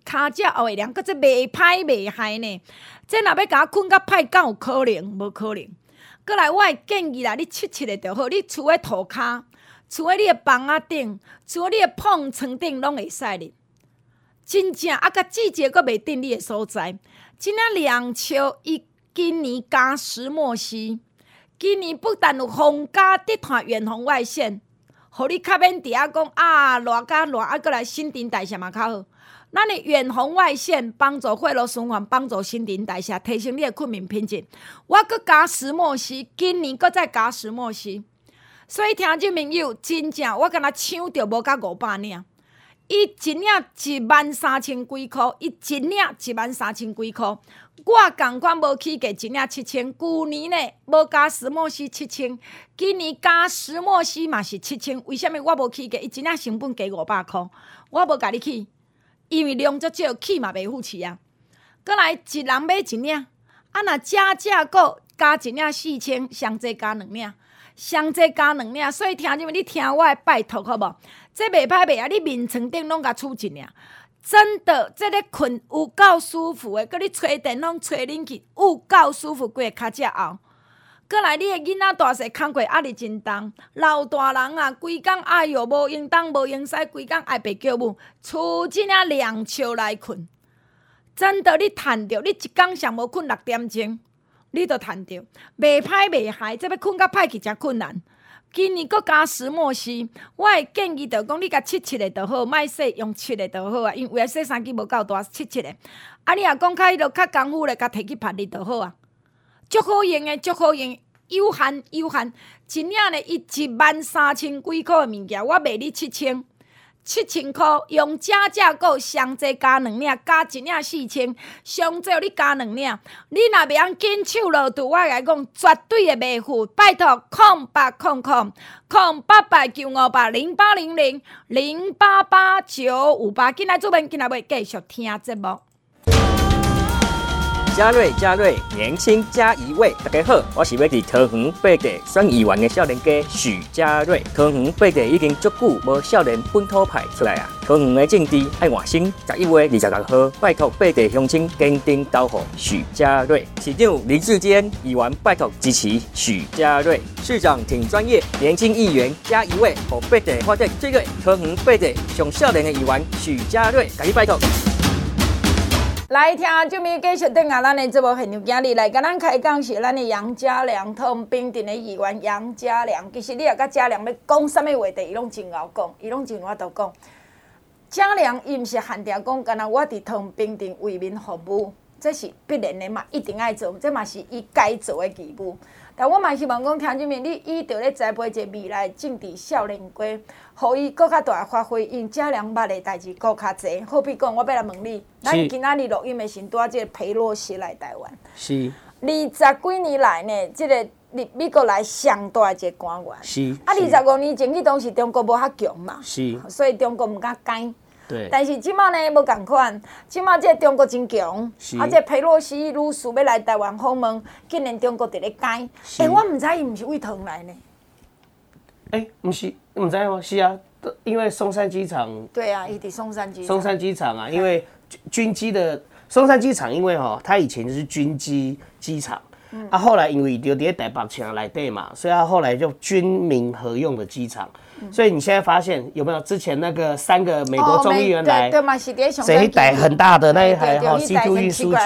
骹只后会凉，阁这袂歹袂害呢。这若要甲我困较歹，敢有可能？无可能。过来，我会建议啦，你七七的就好。你厝诶涂骹，厝诶你诶房仔顶，厝诶你诶碰床顶拢会使哩。真正啊，甲季节阁袂定你诶所在。真正两秋伊今年加石墨烯，今年不但有皇家集团远红外线，互你较免伫遐讲啊热甲热，啊，过来新陈代谢嘛较好。咱的远红外线帮助血液循环，帮助新陈代谢，提升你诶睡眠品质。我阁加石墨烯，今年阁再加石墨烯。所以听众朋友，真正我敢若抢着无甲五百领，伊一领一万三千几箍，伊一领一万三千几箍。我共款无起价，一领七千。旧年呢无加石墨烯七千，今年加石墨烯嘛是七千。为虾米我无起价？伊一领成本加五百箍，我无甲你起。因为量足少，起嘛袂付起啊！阁来一人买一领，啊若加价购加一领四千，上济加两领，上济加两领。所以听众们，你听我诶拜托好无？这袂歹袂啊！你眠床顶拢甲储一领，真的，这个困有够舒服诶！阁你吹电拢吹冷气，有够舒服，规个脚趾后。阁来，你诶囡仔大细扛过压力真重，老大人啊，规工哎哟无用东无用西，规工爱爸叫母，厝即领凉笑来困。真的，你趁着你一工上无困六点钟，你都趁着，袂歹袂害，这要困较歹去诚困难。今年阁加石墨烯，我会建议着讲，你甲七七个就好，莫洗用七个就好啊，因为为洗衫机无够大，七七个。啊，你若讲较迄落较功夫咧，甲摕去拍哩就好啊。足好用诶，足好用，有限有限，一领呢，伊一万三千几箍诶物件，我卖你七千，七千块用正价购上济加两领，加一领四千，上济你加两领，你若袂用紧手落肚，我来讲绝对的袂付，拜托空八空空空八八九五八零八零零零八八九五八，进来做面，进来要继续听节目。嘉瑞嘉瑞，年轻加一位。大家好，我是要伫桃园八地选议员的少年家许嘉瑞。桃园八地已经足久无少年本土派出来啊！桃园的政治爱换新，十一月二十六号，拜托八地乡亲坚定投予许嘉瑞。市长林志坚议员拜托支持许嘉瑞。市长挺专业，年轻议员加一位，和八地发展最对。桃园八地上少年的议员许嘉瑞，甲你拜托。来听，就咪继续等下咱的节目现场今日来甲咱开讲是咱的杨家良，桃园平镇的议员杨家良。其实你也甲家良要讲什么话题，伊拢真好讲，伊拢真我都讲。家良伊毋是限定讲，敢若我伫桃园平镇为民服务，这是必然的嘛，一定爱做，这嘛是伊该做的义务。但我嘛希望讲，听这面你伊着咧栽培一个未来政治少年家。互伊搁较大发挥，因家良捌的代志搁较侪。好比讲，我要来问你，咱今仔日录音的时阵，即个裴洛西来台湾，是二十几年来呢，即、这个美美国来上大一个官员，是啊，二十五年前迄当时中国无较强嘛，是，所以中国毋敢干。对，但是即马呢无共款，即马即个中国真强，啊，即个裴洛西女士要来台湾访问，竟然中国伫咧改。哎、欸，我毋知伊毋是为桃来呢。哎、欸，不是，唔知哦，是啊，因为松山机场。对啊，伊伫松山机。松山机场啊，因为军机的松山机场，因为哈，它以前就是军机机场，嗯、啊，后来因为就在台北城来对嘛，所以他后来就军民合用的机场。嗯、所以你现在发现有没有之前那个三个美国众议员来，谁带很大的那一台哈 C two 运输机。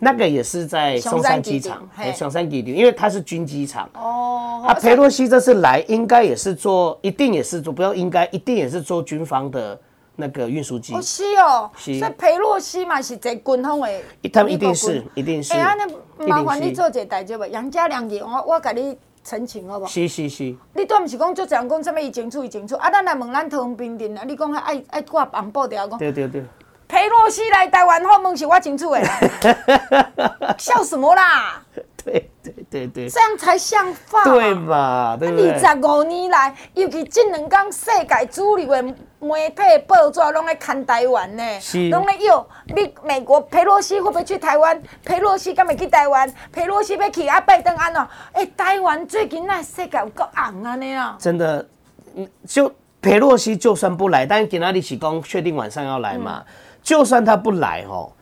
那个也是在松山机场，松山机场，因为它是军机场。哦。啊，佩洛西这次来，应该也是做，一定也是做，不要应该，一定也是做军方的那个运输机。哦，是哦。是。所以佩洛西嘛是在军方的。他们一定是，一定是。哎呀，那麻烦你做一个代志吧，杨家良姐，我我给你澄清好不好？是是是。你都毋是讲就这样讲，什么伊清楚，伊清楚，啊，咱来问咱汤平镇啊，你讲爱爱挂红布条讲。对对对。裴洛西来台湾访问是我清楚的，笑什么啦？对对对对，这样才像话，对吧？对？二十五年来，尤其这两天世界主流的媒体报纸拢在看台湾呢，拢在哟，美美国佩洛西会不会去台湾？佩洛西敢会去台湾？佩洛西要去啊？拜登安哦？哎，台湾最近那世界有够红安尼啊？真的，就佩洛西就算不来，但是今仔日是讲确定晚上要来嘛？嗯就算他不来吼，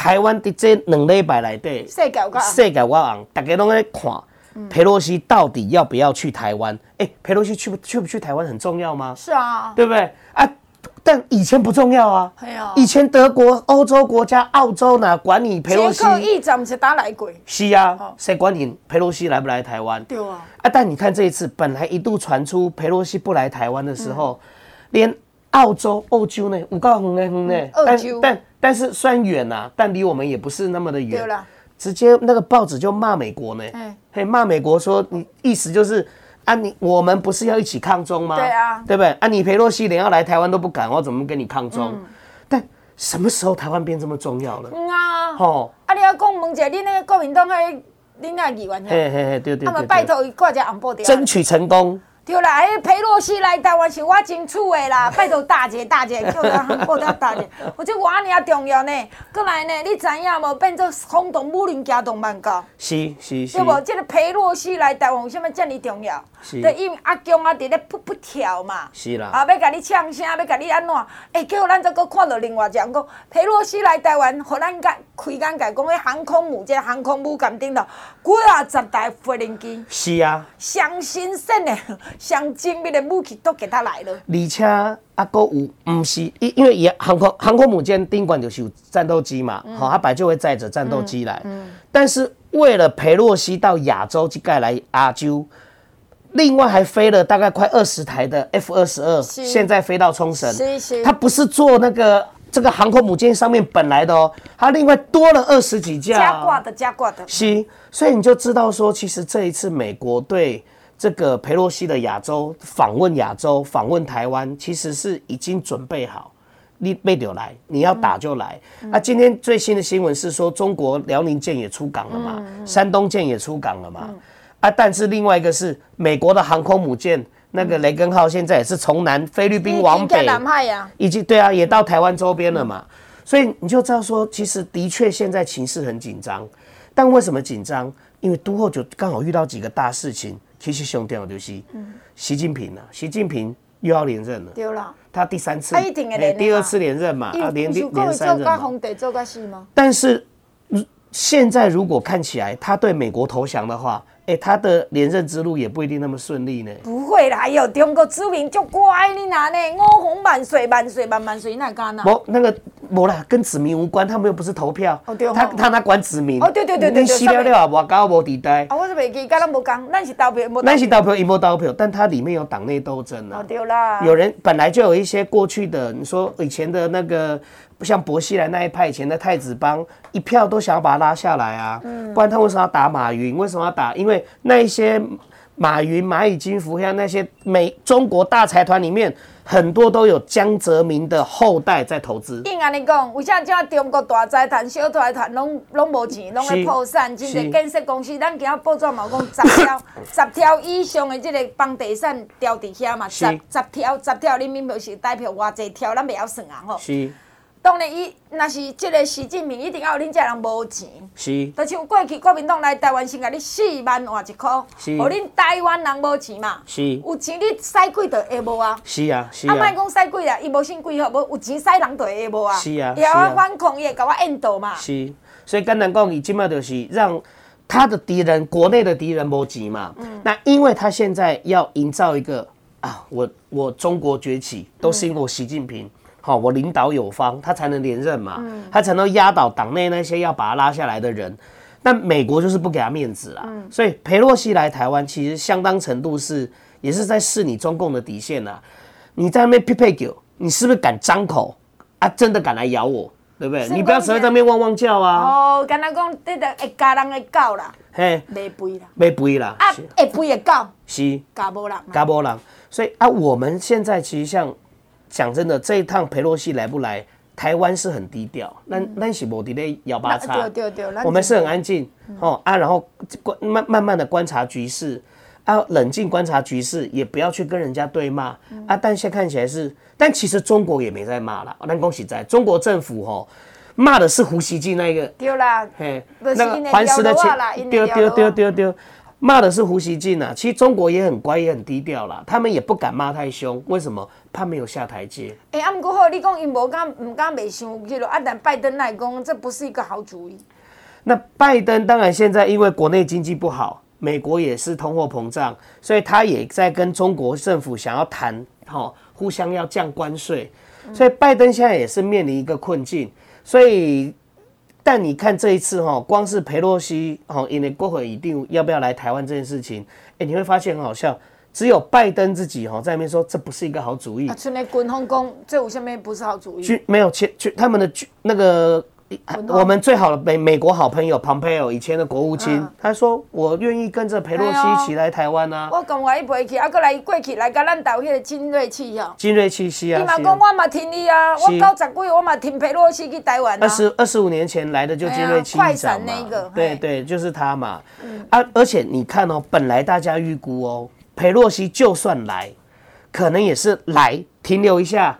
台湾的这两礼拜来对，世界世界我昂，大家都在看佩洛西到底要不要去台湾？哎、欸，裴洛西去不去不去台湾很重要吗？是啊，对不对啊？但以前不重要啊。哎呀，以前德国、欧洲国家、澳洲哪管你佩洛西？捷克议长是打来鬼。是啊，谁管你佩洛西来不来台湾？对啊。啊，但你看这一次，本来一度传出佩洛西不来台湾的时候，连澳洲、欧洲呢，五告红呢红呢，但但但是虽然远呐，但离我们也不是那么的远。直接那个报纸就骂美国呢，嘿，骂美国说你意思就是。啊你，你我们不是要一起抗中吗？对啊，对不对？啊，你裴洛西连要来台湾都不敢，我怎么跟你抗中？嗯、但什么时候台湾变这么重要了？嗯啊，吼，啊，你要讲问一下，你那个国民党还你那议员，嘿嘿嘿，对对对，他们拜托挂只红布条，争取成功。对啦，哎，裴洛西来台湾是我争取的啦，拜托大姐大姐，叫他报答大姐，我这我尼重要呢。过来呢，你知影无？变做轰动武林加动漫高。是是是。对无？这个裴洛西来台湾为什么这么重要？是。对，因为阿强啊，伫咧噗噗跳嘛。是啦。啊，要甲你呛声，要甲你安怎？哎，结果咱再搁看到另外一项讲，佩洛西来台湾，互咱甲开眼界，讲迄航空母舰、航空母舰顶头几啊十台无人机。是啊。上新鲜的。上精密的武器都给他来了，而且啊，搁有唔是因因为伊航空航空母舰顶管就是有战斗机嘛，好、嗯，它本来就会载着战斗机来。嗯嗯、但是为了佩洛西到亚洲去盖来亚洲，另外还飞了大概快二十台的 F 二十二，现在飞到冲绳。它不是坐那个这个航空母舰上面本来的哦，它另外多了二十几架、哦、加挂的加挂的。是，所以你就知道说，其实这一次美国对。这个佩洛西的亚洲访问亚洲访问台湾，其实是已经准备好，你没丢来，你要打就来。嗯、啊，今天最新的新闻是说，中国辽宁舰也出港了嘛，嗯、山东舰也出港了嘛。嗯、啊，但是另外一个是美国的航空母舰，那个雷根号现在也是从南菲律宾往北，南海呀，以及对啊，也到台湾周边了嘛。所以你就知道说，其实的确现在情势很紧张，但为什么紧张？因为都后就刚好遇到几个大事情。其实兄弟就是，习近平啊，习近平又要连任了。对了，他第三次，第二次连任嘛，啊，连连连三任嘛。但是，现在如果看起来他对美国投降的话。哎，他的连任之路也不一定那么顺利呢。不会啦，有中国之名就乖你哪呢？我红万岁万岁万万岁，那干哪？不，那个没啦，跟子民无关，他们又不是投票。哦对哦。他他哪管子民？哦对对对对。你死了了啊，我搞无地带。啊，我是袂记，跟咱无讲，咱是投票，咱是投票，伊无投票，但他里面有党内斗争啊。哦对啦。有人本来就有一些过去的，你说以前的那个。不像薄熙来那一派以前的太子帮，一票都想要把他拉下来啊！嗯、不然他为什么要打马云？为什么要打？因为那一些马云、蚂蚁金服，像那些美中国大财团里面，很多都有江泽民的后代在投资。硬安尼讲，为啥叫中国大财团、小财团拢拢无钱，拢会破产？真侪建设公司，咱今仔报纸嘛讲十条，十条以上的这个房地产掉伫遐嘛，十十条十条，你明表是代表偌济条，咱袂晓算啊吼。是。当然，伊若是即个习近平一定要有恁遮人无钱，是。就像过去国民党来台湾先甲你四万换一箍，是。互恁台湾人无钱嘛，是。有钱你使鬼就会无啊？是啊，是啊。啊，莫讲使鬼啦，伊无算几好，无有钱使人就会无啊。是啊，是啊。要反抗伊会甲我引导嘛。是。所以简单讲，伊即卖就是让他的敌人，国内的敌人无钱嘛。嗯。那因为他现在要营造一个啊，我我中国崛起都是因为我习近平。好，我领导有方，他才能连任嘛，嗯、他才能压倒党内那些要把他拉下来的人。那美国就是不给他面子啊，嗯、所以裴洛西来台湾，其实相当程度是也是在试你中共的底线啊。你在那边匹配狗，你是不是敢张口啊？真的敢来咬我，对不对？你不要只在那边汪汪叫啊！哦，跟他讲，这个会咬人的狗啦，嘿，没肥啦，没肥啦，啊，会肥的狗是咬无人，咬无人。所以啊，我们现在其实像。讲真的，这一趟佩洛西来不来，台湾是很低调。那那是无在摇八叉，我们是很安静哦啊，然后观慢慢慢的观察局势啊，冷静观察局势，也不要去跟人家对骂啊。但现在看起来是，但其实中国也没在骂了。但恭喜在，中国政府吼骂的是胡锡进那个丢啦，嘿，那个环时的钱丢丢丢丢丢。骂的是胡锡进啊，其实中国也很乖，也很低调啦，他们也不敢骂太凶，为什么？怕没有下台阶。哎、欸，啊，不过好，你讲因无敢唔敢袂想去咯，啊，但拜登来讲，这不是一个好主意。那拜登当然现在因为国内经济不好，美国也是通货膨胀，所以他也在跟中国政府想要谈，哈，互相要降关税。所以拜登现在也是面临一个困境。所以，但你看这一次哈，光是裴洛西哦，因为国会一定要不要来台湾这件事情，哎，你会发现很好笑，只有拜登自己哈在那边说这不是一个好主意。啊，像那军方讲这有什么不是好主意？军没有，去去他们的军那个。我们最好的美美国好朋友 Pompeo 以前的国务卿，他说我愿意跟着裴洛西一起来台湾啊。我讲话一飞去，啊，过来过去来，甲咱导迄个金瑞气哦。金瑞气是啊。你嘛讲我嘛听你啊，我九十几我嘛听裴洛西去台湾啊。二十二十五年前来的就金瑞气。快闪那个。对对，就是他嘛。啊，而且你看哦，本来大家预估哦，裴洛西就算来，可能也是来停留一下，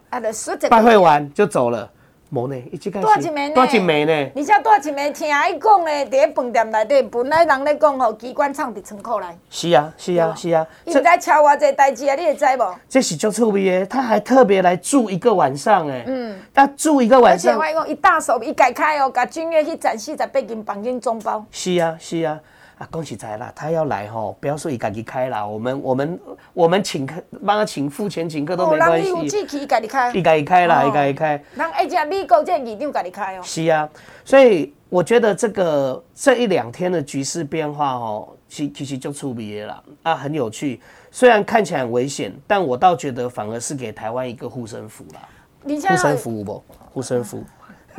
拜会完就走了。无呢，一直开始多一枚呢，而且多一枚听伊讲呢，伫个饭店内底，本来人咧讲吼，机关厂伫仓库内。是啊，是啊，是啊。伊在敲偌济代志啊，你会知无？这是足趣味的，他还特别来住一个晚上诶。嗯。他住一个晚上。而且我讲，伊大手一解开哦，甲君悦去展示在北京房间中包。是啊，是啊。啊，恭喜在啦！他要来吼，不要说伊家己开啦，我们我们我们请客，帮他请付钱请客都没关系。人有志气，家己开。伊家己开啦，伊家己开。人而且美国这议长家己开哦。是啊，所以我觉得这个这一两天的局势变化哦，其其实就出别了啊，很有趣。虽然看起来很危险，但我倒觉得反而是给台湾一个护身符啦。护身符不？护身符。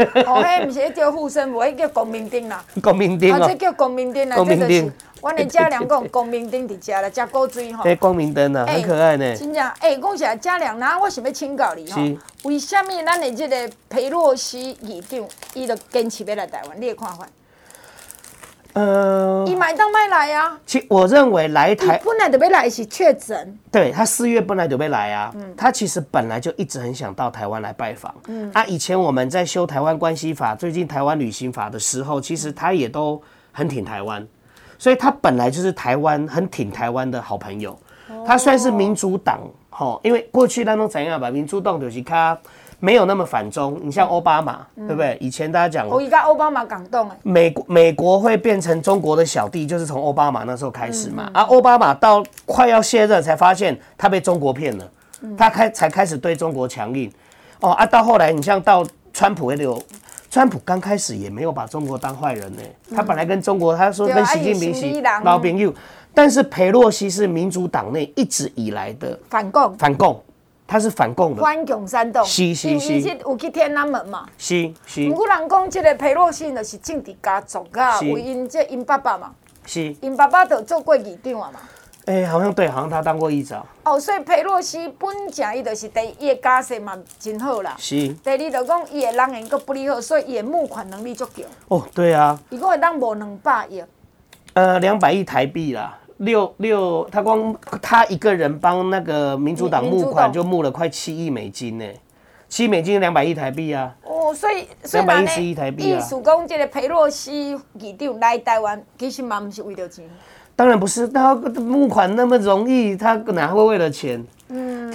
哦，迄毋是迄叫护身符，迄叫光明顶啦。光明顶啊，这叫光明顶啦。国民丁，阮的嘉良讲光明顶伫遮啦，遮古锥吼。哎，光明灯啊，很可爱呢。真正，哎，讲起来嘉良，那我想要请教你吼，为什么咱的即个裴洛西议长，伊就坚持要来台湾？你的看法？呃，伊买当卖来啊。其我认为来台本来就要来是确诊。对，他四月本来就要来啊。嗯，他其实本来就一直很想到台湾来拜访。嗯啊，以前我们在修台湾关系法，最近台湾旅行法的时候，其实他也都很挺台湾，所以他本来就是台湾很挺台湾的好朋友。他算是民主党，吼，因为过去当中怎样把，民主党就是他。没有那么反中，你像奥巴马，嗯、对不对？以前大家讲，我一个奥巴马感动哎。美国美国会变成中国的小弟，就是从奥巴马那时候开始嘛。啊、奥巴马到快要卸任才发现他被中国骗了，嗯、他开才开始对中国强硬。哦啊，到后来你像到川普也有，川普刚开始也没有把中国当坏人呢。嗯、他本来跟中国他说跟习近平是老朋友，但是裴洛西是民主党内一直以来的反共反共。他是反共的，反共煽动，是是是，有去天安门嘛？是是。不过人讲，这个裴洛西就是政治家族啊，为因这因爸爸嘛，是，因爸爸都做过议长啊嘛。哎，好像对，好像他当过议长。哦，所以佩洛西本正伊就是第一，伊的家世嘛真好啦。是。第二就讲伊的人缘阁不离好，所以伊的募款能力足强。哦，对啊。伊讲会当无两百亿。呃，两百亿台币啦。六六，他光他一个人帮那个民主党募款就募了快七亿美金呢，七美金两百亿台币啊。哦，所以两百一十亿台币啊。意思讲，这个裴洛西议长来台湾，其实嘛不是为了钱。当然不是，他募款那么容易，他哪会为了钱？嗯，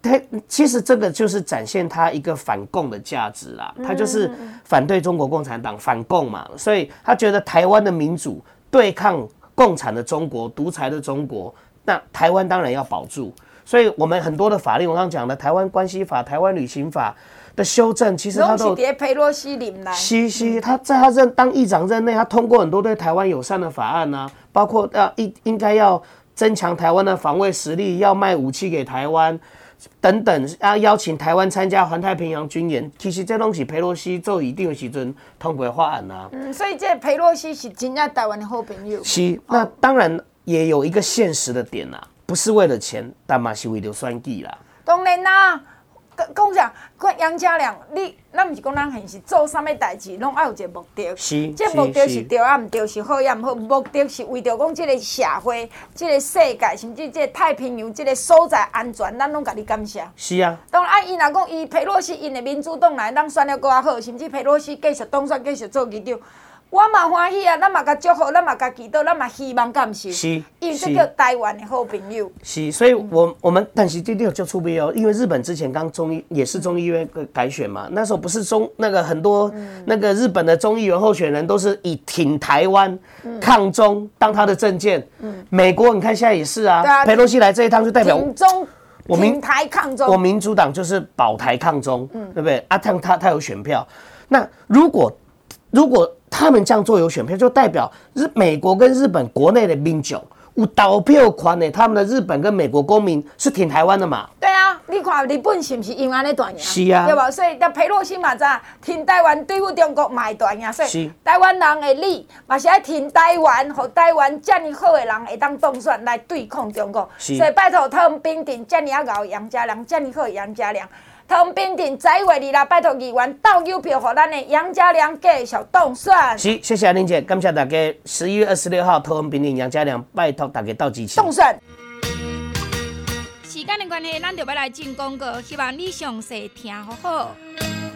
他其实这个就是展现他一个反共的价值啦，他就是反对中国共产党，反共嘛，所以他觉得台湾的民主对抗。共产的中国，独裁的中国，那台湾当然要保住。所以，我们很多的法律，我刚刚讲的《台湾关系法》、《台湾旅行法》的修正，其实他都。是佩洛西领来。西西，他在他任当议长任内，他通过很多对台湾友善的法案呢、啊，包括要应应该要增强台湾的防卫实力，要卖武器给台湾。等等，啊，邀请台湾参加环太平洋军演，其实这东西佩洛西做一定的时阵通过法案啊。嗯，所以这佩洛西是真正台湾的好朋友。是，那当然也有一个现实的点啦，不是为了钱，但嘛是为了算计啦。当然啦。讲啥？看杨家良，你咱毋是讲咱现是做啥物代志，拢爱有一个目的。是，这目的是对啊，毋对是好也毋好。目的是为着讲即个社会、即个世界，甚至即个太平洋即个所在安全，咱拢甲你感谢。是啊。当然，啊，伊若讲伊佩洛西因的民主党来，咱选了搁较好，甚至佩洛西继续当选，继续做议长。我嘛欢喜啊，咱嘛甲祝福，咱嘛甲祈祷，咱嘛希望敢是，是，因为这叫台湾的好朋友。是，所以我我们但是这里有就出边哦，因为日本之前刚中医也是众议院改选嘛，那时候不是中那个很多那个日本的中议员候选人都是以挺台湾、抗中当他的政见。嗯，美国你看现在也是啊，佩洛西来这一趟就代表中。我民挺台抗中，我民主党就是保台抗中，嗯，对不对？啊，他他他有选票，那如果如果他们这样做有选票，就代表日美国跟日本国内的民众有投票权的，他们的日本跟美国公民是挺台湾的嘛？对啊，你看日本是不是因为安尼断是啊，对吧？所以那裴洛西嘛，咋挺台湾对付中国买断呀，所以是台湾人的理嘛是爱挺台湾，和台湾这么好的人会当当选来对抗中国，所以拜托汤炳廷这么啊牛杨家良，这么好的杨家良。汤炳廷十一月二日，拜托议员投邮票，给咱的杨家良继续当选。是，谢谢阿玲姐，感谢大家。十一月二十六号，汤炳廷杨家良，拜托大家到支持。当选。时间的关系，咱就要来进广告，希望你详细听好好。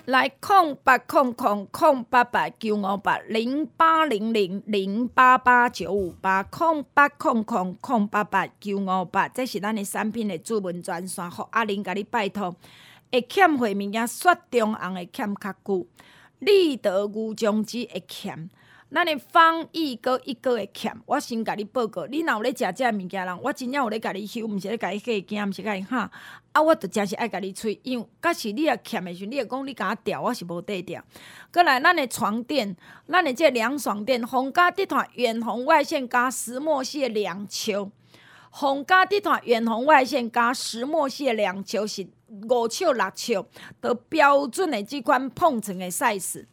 来，空八空空空八八九五八零八零零零八八九五八空八空空空八八九五八，这是咱的产品的主文专线，和阿玲甲你拜托。会欠货物件，雪中红会欠较久；立德牛樟芝会欠，咱的防疫阁一个会欠。我先甲你报告，你若有咧食这物件人，我真正有咧甲你收，毋是咧甲你吓惊，毋是甲你吓。啊，我着真是爱甲你催，因为假使你若欠的时，你会讲你甲我调，我是无得调。过来，咱的床垫，咱的这凉爽垫，红家地毯远红外线加石墨矽两球，红家地毯远红外线加石墨矽两球是。五尺六尺，都标准的即款碰床的 size，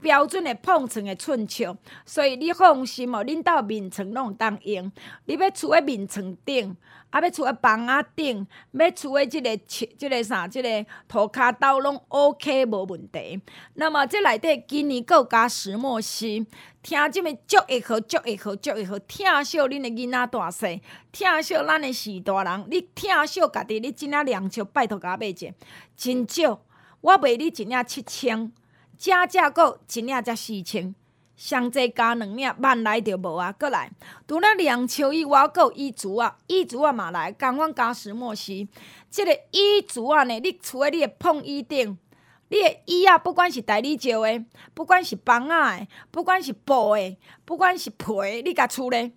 标准的碰床的寸尺，所以你放心哦，恁兜眠床拢有当用。你要厝诶眠床顶，啊要厝诶房仔顶，要厝诶即个即、个啥，即、个涂骹斗拢 OK 无问题。那么这内底今年阁有加石墨烯。听即么足会好，足会好，足会好，疼惜恁的囡仔大细，疼惜咱的四大人，你疼惜家己，你真正两笑，拜托甲我买者，真少，我卖你一领七千，加价购一领才四千，上济加两领万来就无啊，过来，除了两笑以外，阁有衣橱啊，衣橱啊嘛来，共款加石墨烯，即、这个衣橱啊呢，你除诶你会碰衣顶。你的椅啊，不管是大理石的，不管是枋仔的，不管是布的，不管是皮的，你甲厝咧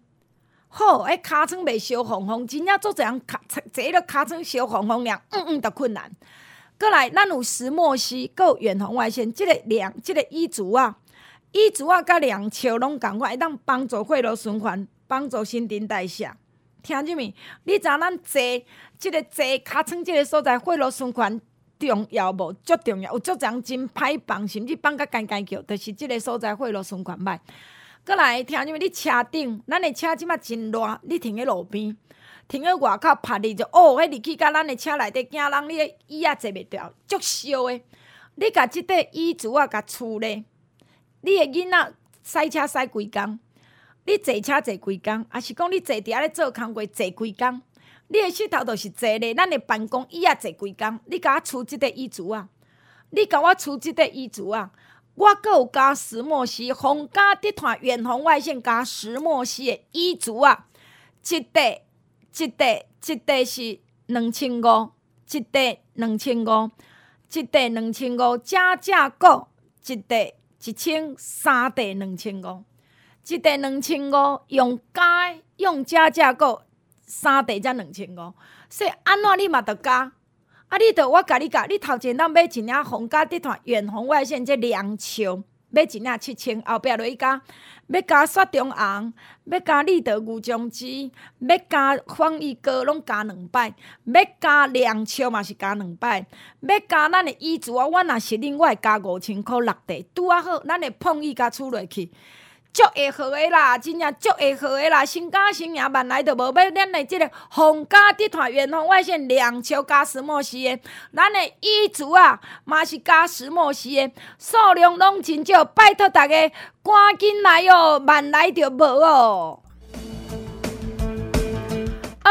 好，迄尻川袂烧红红，真正做这样尻坐了尻川烧红红了，嗯嗯的困难。过来，咱有石墨烯，阁有远红外线，即、这个两，即、这个衣橱啊，衣橱啊，甲两笑拢共款，会当帮助血液循环，帮助新陈代谢。听见没？你知咱坐，即个坐尻川即个所在，血液循环。重要无？足重要，有足张真歹放，甚至放甲干干叫，就是即个所在血路循环歹。过来听你们，你车顶，咱的车即马真热，你停喺路边，停喺外口拍你就哦，迄日去甲咱的车内底惊人，你的椅仔坐袂牢，足烧的。你甲即块椅子啊，甲厝咧，你的囡仔赛车赛规工，你坐车坐规工，还是讲你坐伫遐咧做工过坐规工？你诶膝头着是坐咧，咱诶办公椅仔坐规工。你甲我出即块椅子啊？你甲我出即块椅子啊？我阁有加石墨烯，红家地毯远红外线加石墨烯诶椅子啊！一块一块一块是两千五，一块两千五，一块两千五加价购一块一千三块两千五，一块两千五用加用加价购。三地才两千五，所以安怎你嘛得加？啊，你得我甲你讲，你头前当买一领红家地毯远红外线这凉秋买一领七千，后壁落去加，要加雪中红，要加立德牛樟芝，要加方一哥拢加两摆，要加两 triệu 嘛是加两摆，要加咱的衣橱啊，我若是恁，我会加五千箍六地，拄啊好，咱的碰椅甲厝落去。足会好诶啦，真正足会好诶啦，新家新娘万来就无要咱的即个红家地毯远红外线两球加石墨烯诶，咱的衣橱啊嘛是加石墨烯诶，数量拢真少，拜托大家赶紧来哦，万来就无哦。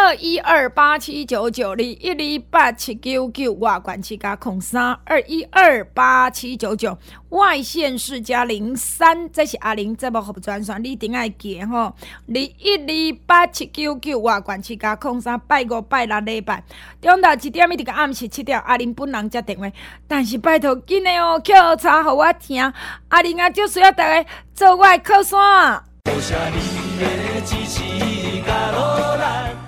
二一二八七九九二一二八七九九外管七加空三二一二八七九九外线是加零三，这是阿玲这部服务专线，你一定爱记吼。二一二八七九九外管七加空三拜五拜六礼拜，中昼一点一直到暗时七点，阿玲本人接电话，但是拜托紧的哦，叫查互我听，阿玲啊就需要大家做我的靠山。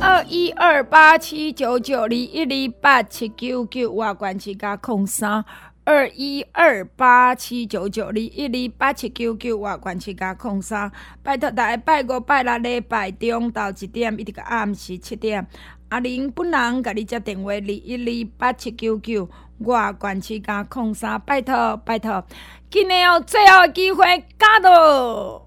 二一二八七九九二一二八七九九，外关七加空三。二一二八七九九二一二八七九九，外关七加空三。拜托大家拜五拜六礼拜中到一点，一直到暗时七点。阿玲本人甲你接电话二一二八七九九，外关七加空三。拜托拜托，今年有最后机会加到。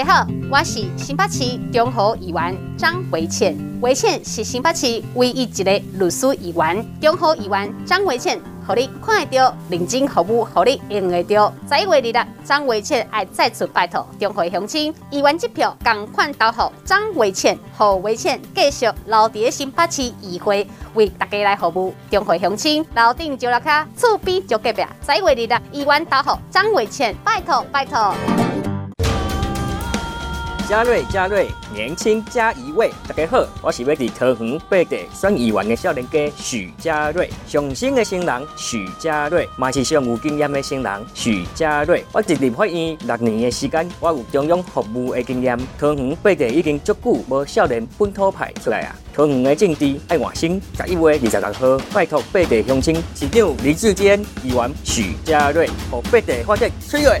大家好，我是新北市中和议员张维倩。维倩是新北市唯一一个律师议员。中和议员张维倩，让你看得到认真服务，让你用得到。十一月二日，张维倩爱再次拜托中和乡亲，议员支票共款投予张维倩，让维倩继续留在新北市议会，为大家来服务。中和乡亲，楼顶就楼卡，厝边就隔壁。十一月二日，议员投予张维倩，拜托拜托。嘉瑞，嘉瑞，年轻加一位。大家好，我是要伫桃园八地选议员的少年家许嘉瑞，上新的新人许嘉瑞，嘛是上有经验的新人许嘉瑞。我进立法院六年的时间，我有中央服务的经验。桃园八地已经足久无少年本土派出来啊！桃园的政治爱换新，十一月二十六号，拜托八地乡亲市长李志坚议员许嘉瑞，和八地发展出来。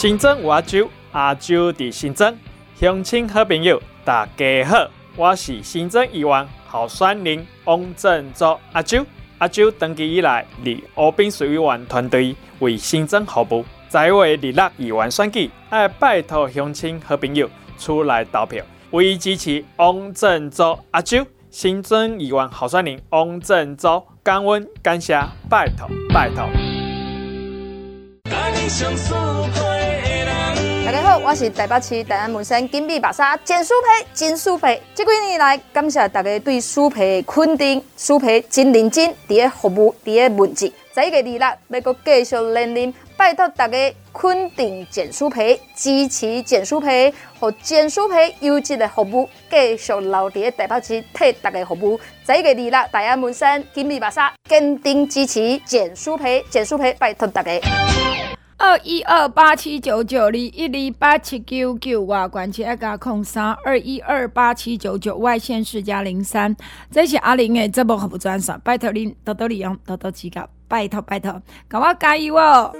新庄有阿洲，阿洲伫新庄，乡亲好朋友，大家好，我是新庄议员候选人王振洲阿洲。阿洲登记以来，伫乌滨水委员团队为新庄服务，在位立立议员选举，爱拜托乡亲好朋友出来投票，唯一支持王振洲阿洲。新庄议员候选人王振洲，感恩感谢，拜托拜托。大家好，我是台北市大安门山金碧白沙简书培，简书培。这几年来，感谢大家对书培的肯定，书培真认真，伫个服务，伫个文字。十一月二日，要继续连任，拜托大家肯定简书培，支持简书培，和简书培优质的服务，继续留伫个台北市替大家服务。十一月二，大安门山金碧白沙坚定支持简书培，简书培，拜托大家。二一二八七九九二一二八七九九外关切加空三二一二八七九九外线是加零三，这是阿玲诶，节目服务专线，拜托您多多利用，多多指教，拜托拜托，给我加油哦！